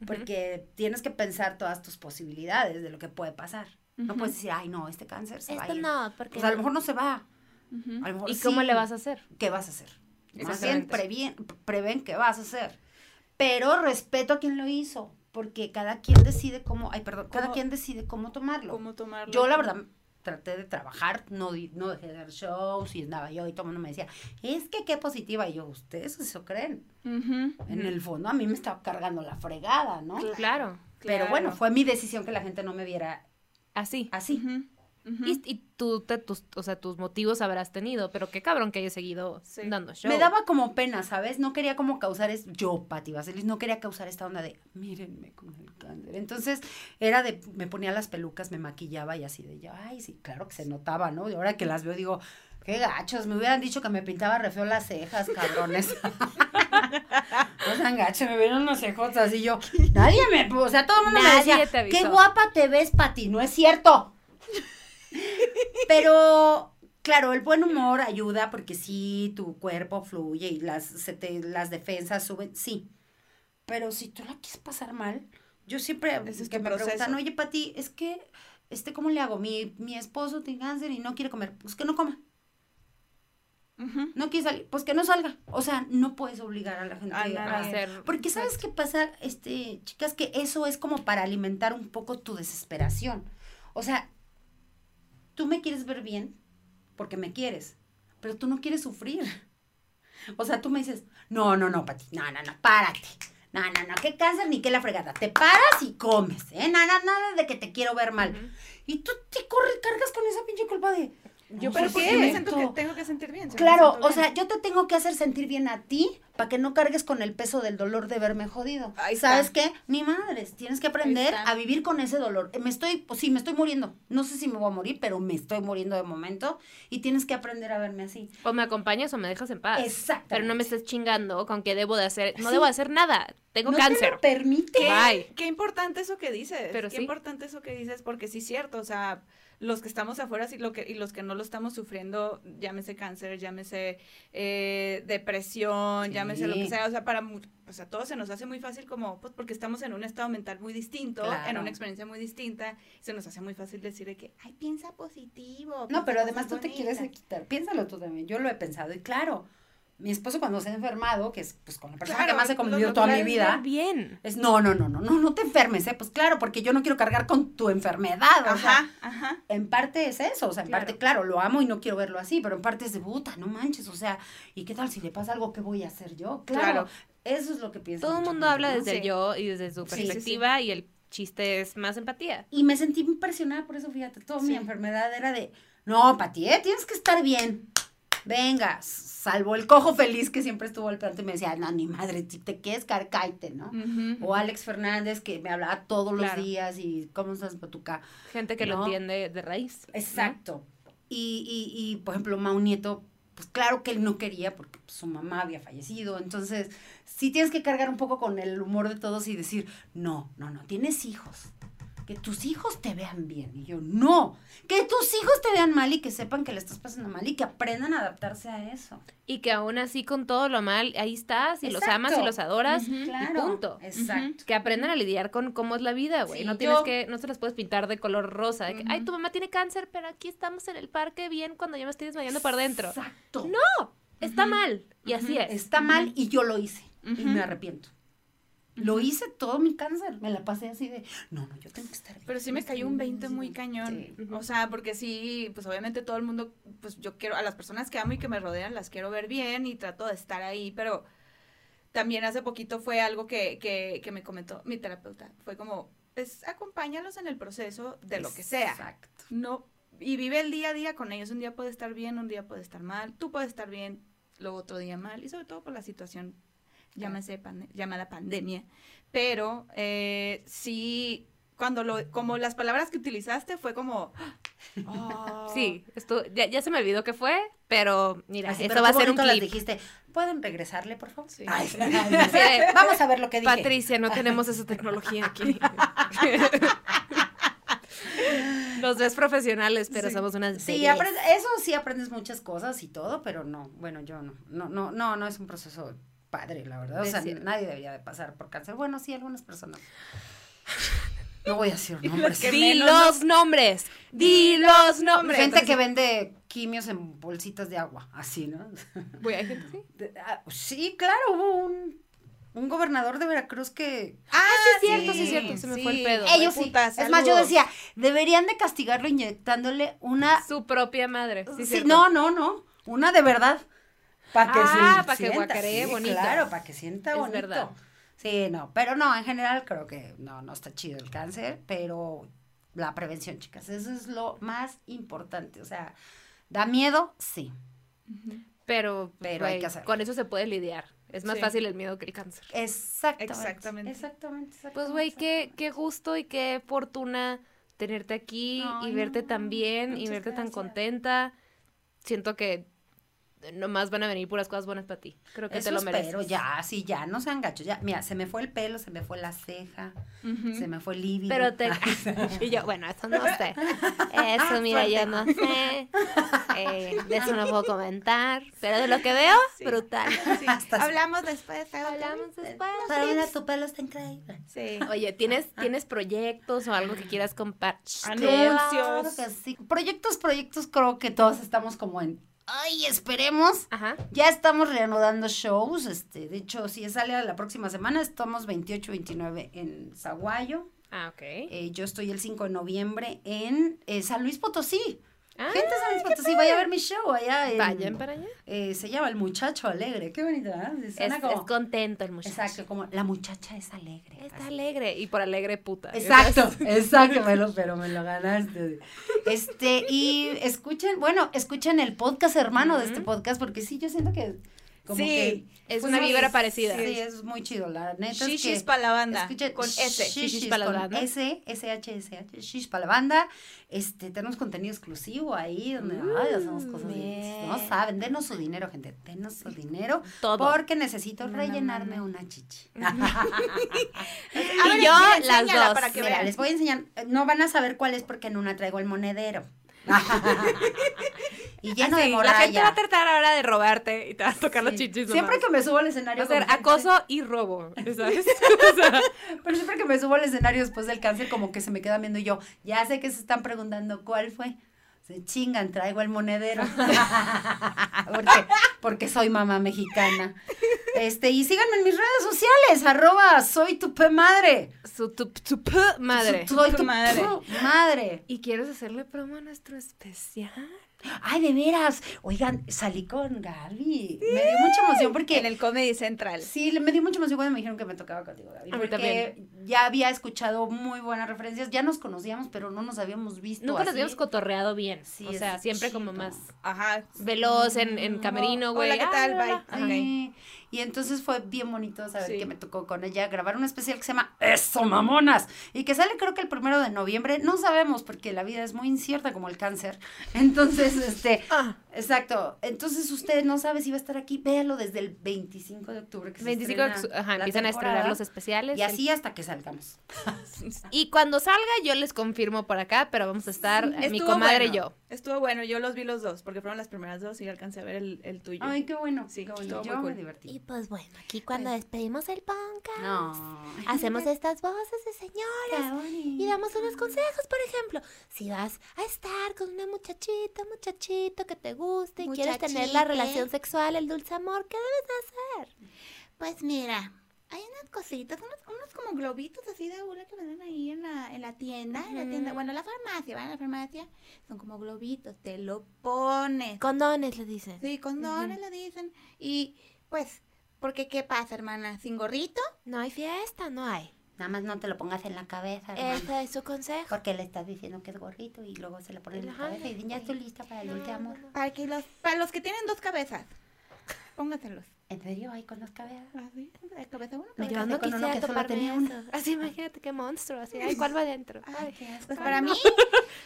Porque tienes que pensar todas tus posibilidades de lo que puede pasar. No puedes decir, ay, no, este cáncer se va a Esto ir. no, porque... Pues a lo mejor no se va. A lo mejor ¿Y cómo le vas a hacer? ¿Qué vas a hacer? Más Exactamente. bien previen, prevén qué vas a hacer. Pero respeto a quien lo hizo. porque cada quien decide cómo, ay, perdón, cada quien decide cómo tomarlo. ¿Cómo tomarlo? Yo, la verdad, traté de trabajar, no, di- no dejé de dar shows y andaba yo y todo el mundo me decía, es que qué positiva. Y yo, ustedes eso creen. Ujú. En el fondo a mí me estaba cargando la fregada, ¿no? Claro. Pero Claro. bueno, fue mi decisión que la gente no me viera Así. así. Y, y tú, te- tus, o sea, tus motivos habrás tenido, pero qué cabrón que hayas seguido Sí. dando show. Me daba como pena, ¿sabes? No quería como causar, es, yo, Pati Vaselis, no quería causar esta onda de, mírenme con el cáncer. Entonces, era de, me ponía las pelucas, me maquillaba y así de yo, ay, sí, claro que se notaba, ¿no? Y ahora que las veo digo, qué gachos, me hubieran dicho que me pintaba re feo las cejas, cabrones. (laughs) no sean gachos, me vieron unas cejotas y yo, nadie me, o sea, todo el mundo me decía, qué guapa te ves, Pati, no es cierto. (laughs) Pero, claro, el buen humor ayuda porque sí, tu cuerpo fluye y las, se te, las defensas suben, sí. Pero si tú la quieres pasar mal, yo siempre Ese es que me proceso. preguntan, oye, Pati, es que, este, ¿cómo le hago? Mi, mi esposo tiene cáncer y no quiere comer. Pues que no coma. No quiere salir. Pues que no salga. O sea, no puedes obligar a la gente A a, hacer- porque sabes qué pasa, este, chicas, que eso es como para alimentar un poco tu desesperación. O sea, tú me quieres ver bien porque me quieres, pero tú no quieres sufrir. (laughs) O sea, tú me dices, no, no, no, Pati, no, no, no, párate. No, no, no, qué cáncer ni qué la fregada. Te paras y comes, ¿eh? Nada, nada de que te quiero ver mal. Y tú te corres, cargas con esa pinche culpa de... Yo, pero ¿por qué me siento que tengo que sentir bien? Claro, o sea, yo te tengo que hacer sentir bien a ti para que no cargues con el peso del dolor de verme jodido. Ahí está. ¿Sabes qué? Ni madres, tienes que aprender a vivir con ese dolor. Me estoy, pues sí, me estoy muriendo. No sé si me voy a morir, pero me estoy muriendo de momento y tienes que aprender a verme así. O me acompañas o me dejas en paz. Exacto. Pero no me estés chingando con que debo de hacer. No Sí. debo de hacer nada. Tengo no cáncer. te lo permite. Bye. Qué importante eso que dices. Pero qué sí. importante eso que dices, porque sí es cierto, o sea, los que estamos afuera sí, lo que, y los que no lo estamos sufriendo, llámese cáncer, llámese eh, depresión, llámese lo que sea, o sea, para pues a todos se nos hace muy fácil como, pues porque estamos en un estado mental muy distinto, en una experiencia muy distinta, se nos hace muy fácil decir de que, ay, piensa positivo. No, piensa pero además tú te quieres bonitas". quitar. Piénsalo tú también. Yo lo he pensado. Y claro, mi esposo cuando se ha enfermado, que es pues con la persona Claro, que más he convivido toda mi vida. Bien. Es no, no, no, no, no, no te enfermes, ¿eh? Pues claro, porque yo no quiero cargar con tu enfermedad. O sea, Ajá, ajá. en parte es eso, o sea, en Claro. parte, claro, lo amo y no quiero verlo así, pero en parte es de puta, no manches, o sea, ¿y qué tal si le pasa algo que voy a hacer yo? Claro, Claro. eso es lo que pienso. Todo el mundo habla desde el yo y desde su Sí, sí, sí. perspectiva y el chiste es más empatía. Y me sentí impresionada por eso, fíjate, toda mi enfermedad era de, no, Pati, ¿eh? tienes que estar bien. Venga, salvo el cojo feliz que siempre estuvo al tanto y me decía, no, ni madre, si te quieres carcaite, ¿no? O Alex Fernández que me hablaba todos los días y cómo estás, Patuca. Gente que lo No. entiende de raíz. ¿no? Exacto. Y, y, y, por ejemplo, Mau Nieto, pues claro que él no quería porque pues, su mamá había fallecido. Entonces, sí tienes que cargar un poco con el humor de todos y decir, no, no, no, tienes hijos. Que tus hijos te vean bien. Y yo, no, que tus hijos te vean mal y que sepan que le estás pasando mal y que aprendan a adaptarse a eso. Y que aún así con todo lo mal, ahí estás y los amas y los adoras. Y Claro. punto. Exacto. Que aprendan a lidiar con cómo es la vida, güey. Sí, no tienes yo- que, no se las puedes pintar de color rosa. De que, ay, tu mamá tiene cáncer, pero aquí estamos en el parque bien cuando yo me estoy desmayando por dentro. Exacto. No, está mal. Y así es. Está mal y yo lo hice. Y me arrepiento. Lo hice todo mi cáncer. Me la pasé así de, no, no, yo tengo que estar bien. Pero sí me cayó un 20 muy cañón. Sí. O sea, porque sí, pues obviamente todo el mundo, pues yo quiero, a las personas que amo y que me rodean, las quiero ver bien y trato de estar ahí, pero también hace poquito fue algo que, que, que me comentó mi terapeuta. Fue como, pues acompáñalos en el proceso de lo que sea. Exacto. No, y vive el día a día con ellos. Un día puede estar bien, un día puede estar mal. Tú puedes estar bien, luego otro día mal. Y sobre todo por la situación llámese pande- llamada pandemia. Pero eh, sí, cuando lo, como las palabras que utilizaste fue como... oh, (gasps) Sí, esto, ya, ya se me olvidó qué fue, pero mira, Así, eso pero va a ser un las clip. dijiste, ¿pueden regresarle, por favor? Sí. Ay, (laughs) Vamos a ver lo que dije. Patricia, no tenemos esa tecnología aquí. (laughs) Los ves profesionales, pero Sí. somos unas Sí, eso sí aprendes muchas cosas y todo, pero no, bueno, yo no, no, no, no, no es un proceso padre, la verdad, o sea, nadie debería de pasar por cáncer, bueno, sí, algunas personas. (laughs) No voy a decir nombres. Di menos los nombres. Di los nombres. Gente que vende quimios en bolsitas de agua, así, ¿no? (laughs) Gente ah, sí, claro, hubo un un gobernador de Veracruz que Ah, sí, es cierto, sí, es cierto, se me fue el pedo. ellos sí. puta, es más, yo decía, deberían de castigarlo inyectándole una Su propia madre. Sí, no, no, no, una de verdad. Para que Ah, se pa' que sienta, guacaree sí, bonito. Claro, para que sienta Es bonito. verdad. Sí, no, pero no, en general creo que no, no está chido el cáncer, pero la prevención, chicas, eso es lo más importante. O sea, ¿da miedo? Sí. Pero, Pero hay que hacerlo. con eso se puede lidiar. Es más Sí. fácil el miedo que el cáncer. Exactamente. Exactamente. Exactamente. Pues, güey, qué, qué gusto y qué fortuna tenerte aquí y verte no, tan bien y verte tan contenta. Siento que nomás van a venir puras cosas buenas para ti. Creo que Eso te lo mereces. espero, ya, sí, ya, no sean gachos, ya. Mira, se me fue el pelo, se me fue la ceja, se me fue el líbido. Pero te... (laughs) (laughs) y yo, bueno, eso no sé. (laughs) Eso, mira, yo no sé. Eh, de eso no puedo comentar. Pero de lo que veo, Sí. brutal. Sí. Hasta- Hablamos después. Hablamos después. Pero mira, tu pelo está increíble. Sí. Oye, ¿tienes, ¿tienes proyectos o algo que quieras compartir? Anuncios. Claro que sí. Proyectos, proyectos, creo que todos estamos como en. Ay, esperemos. Ajá. Ya estamos reanudando shows. Este, de hecho, si sale a la próxima semana, estamos 28 29 en Zaguayo. Ah, ok. Eh, yo estoy el 5 de noviembre en eh, San Luis Potosí. Ah, Gente San Luis Potosí, vaya a ver mi show allá. en- Vayan para allá. eh, se llama El Muchacho Alegre. Qué bonito, ¿eh? Es, es contento el muchacho. Exacto, como la muchacha es alegre. Está así. alegre. Y por alegre puta. Exacto, (laughs) exacto, me lo, pero me lo ganaste. Este, y escuchen, bueno, escuchen el podcast hermano de este podcast, porque sí, yo siento que como Sí, que es una vibra parecida. Sí, es muy chido, la neta es Shishis que para la banda. escuchen con S. Shishis Shishis pa' la banda. S, S H S H, Shishis para la banda. Este, tenemos contenido exclusivo ahí donde ay, hacemos cosas bien. No saben, denos su dinero, gente, denos su dinero Todo. porque necesito No, rellenarme no, no. una chichi. (laughs) Ver, (laughs) y yo, mira, las dos. Para que Mira, vean. les voy a enseñar. No van a saber cuál es porque en una traigo el monedero. (laughs) y lleno Así, de la gente va a moralla. tratar ahora de robarte y te va a tocar los chichis. Siempre nomás. que me subo al Va escenario. a ser gente- acoso y robo, ¿sabes? (laughs) O sea, (laughs) Pero siempre que me subo al escenario después del cáncer, como que se me quedan viendo y yo, ya sé que se están preguntando cuál fue. Se chingan, traigo el monedero. (laughs) porque, porque soy mamá mexicana. Este, y síganme en mis redes sociales, arroba soy tu pe madre. su tu, tu p madre. Soy Tu tu madre. madre. madre. ¿Y quieres hacerle promo a nuestro especial? Ay, de veras. Oigan, salí con Gaby. Me dio mucha emoción porque. En el Comedy Central. Sí, me dio mucha emoción cuando me dijeron que me tocaba contigo, Gaby. A mí Porque ya había escuchado muy buenas referencias. Ya nos conocíamos, pero no nos habíamos visto. Nunca nos así. habíamos cotorreado bien. Sí, o sea, siempre como más Ajá. veloz en, en camerino, güey. Hola, ¿qué tal? Ah, Bye. hola. Ajá. Sí. Y entonces fue bien bonito saber Sí. que me tocó con ella grabar un especial que se llama Eso Mamonas. Y que sale creo que el primero de noviembre. No sabemos porque la vida es muy incierta como el cáncer. Entonces, este. Ah, Exacto. Entonces usted no sabe si va a estar aquí. Véalo desde el 25 de octubre. Que se 25, estrena ajá, la empiezan a estrenar los especiales. Y así hasta que salgamos. (laughs) Y cuando salga, yo les confirmo por acá, pero vamos a estar mi comadre bueno. y yo. Estuvo bueno, yo los vi los dos, porque fueron las primeras dos y alcancé a ver el, el tuyo. Ay, qué bueno. Sí, qué bueno. Yo me divertí. Y pues bueno, aquí cuando despedimos el podcast, No. hacemos (laughs) estas voces de señoras y damos unos consejos, por ejemplo, si vas a estar con una muchachita, muchachito que te y quieres tener la relación sexual, el dulce amor, ¿qué debes de hacer? Pues mira, hay unas cositas, unos, unos como globitos así de hula que venden ahí en la, en la tienda, en la tienda, bueno, en la farmacia, ¿van? En la farmacia, son como globitos, te lo pones. Condones, le dicen. Sí, condones le dicen. Y pues, porque ¿qué pasa, hermana? ¿Sin gorrito? No hay fiesta, no hay. Nada más no te lo pongas en la cabeza, hermana. Ese es su consejo. Porque le estás diciendo que es gorrito y luego se lo pone en la cabeza y dicen, ya estoy lista para el dulce amor. Para, que los, para los que tienen dos cabezas, póngaselos. ¿En serio? ¿Hay con las cabezas? Así, ¿de cabeza uno, Me no con uno quisiera que solo tenía uno. Así imagínate qué monstruo, así, ay, ¿cuál va adentro? Ay, Ay. qué asco. Pues para mí,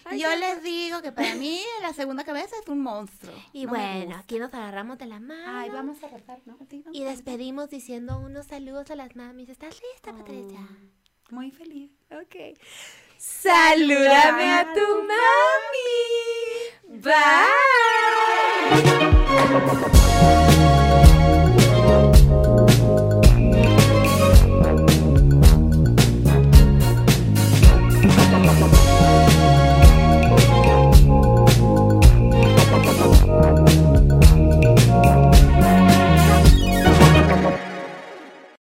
Ay, yo les digo que para mí la segunda cabeza es un monstruo. Y No bueno, aquí nos agarramos de la mano. Ay, vamos a rezar, ¿no? Y despedimos diciendo unos saludos a las mamis. ¿Estás lista, Patricia? Muy feliz. Ok. Salúdame a tu mami. Bye.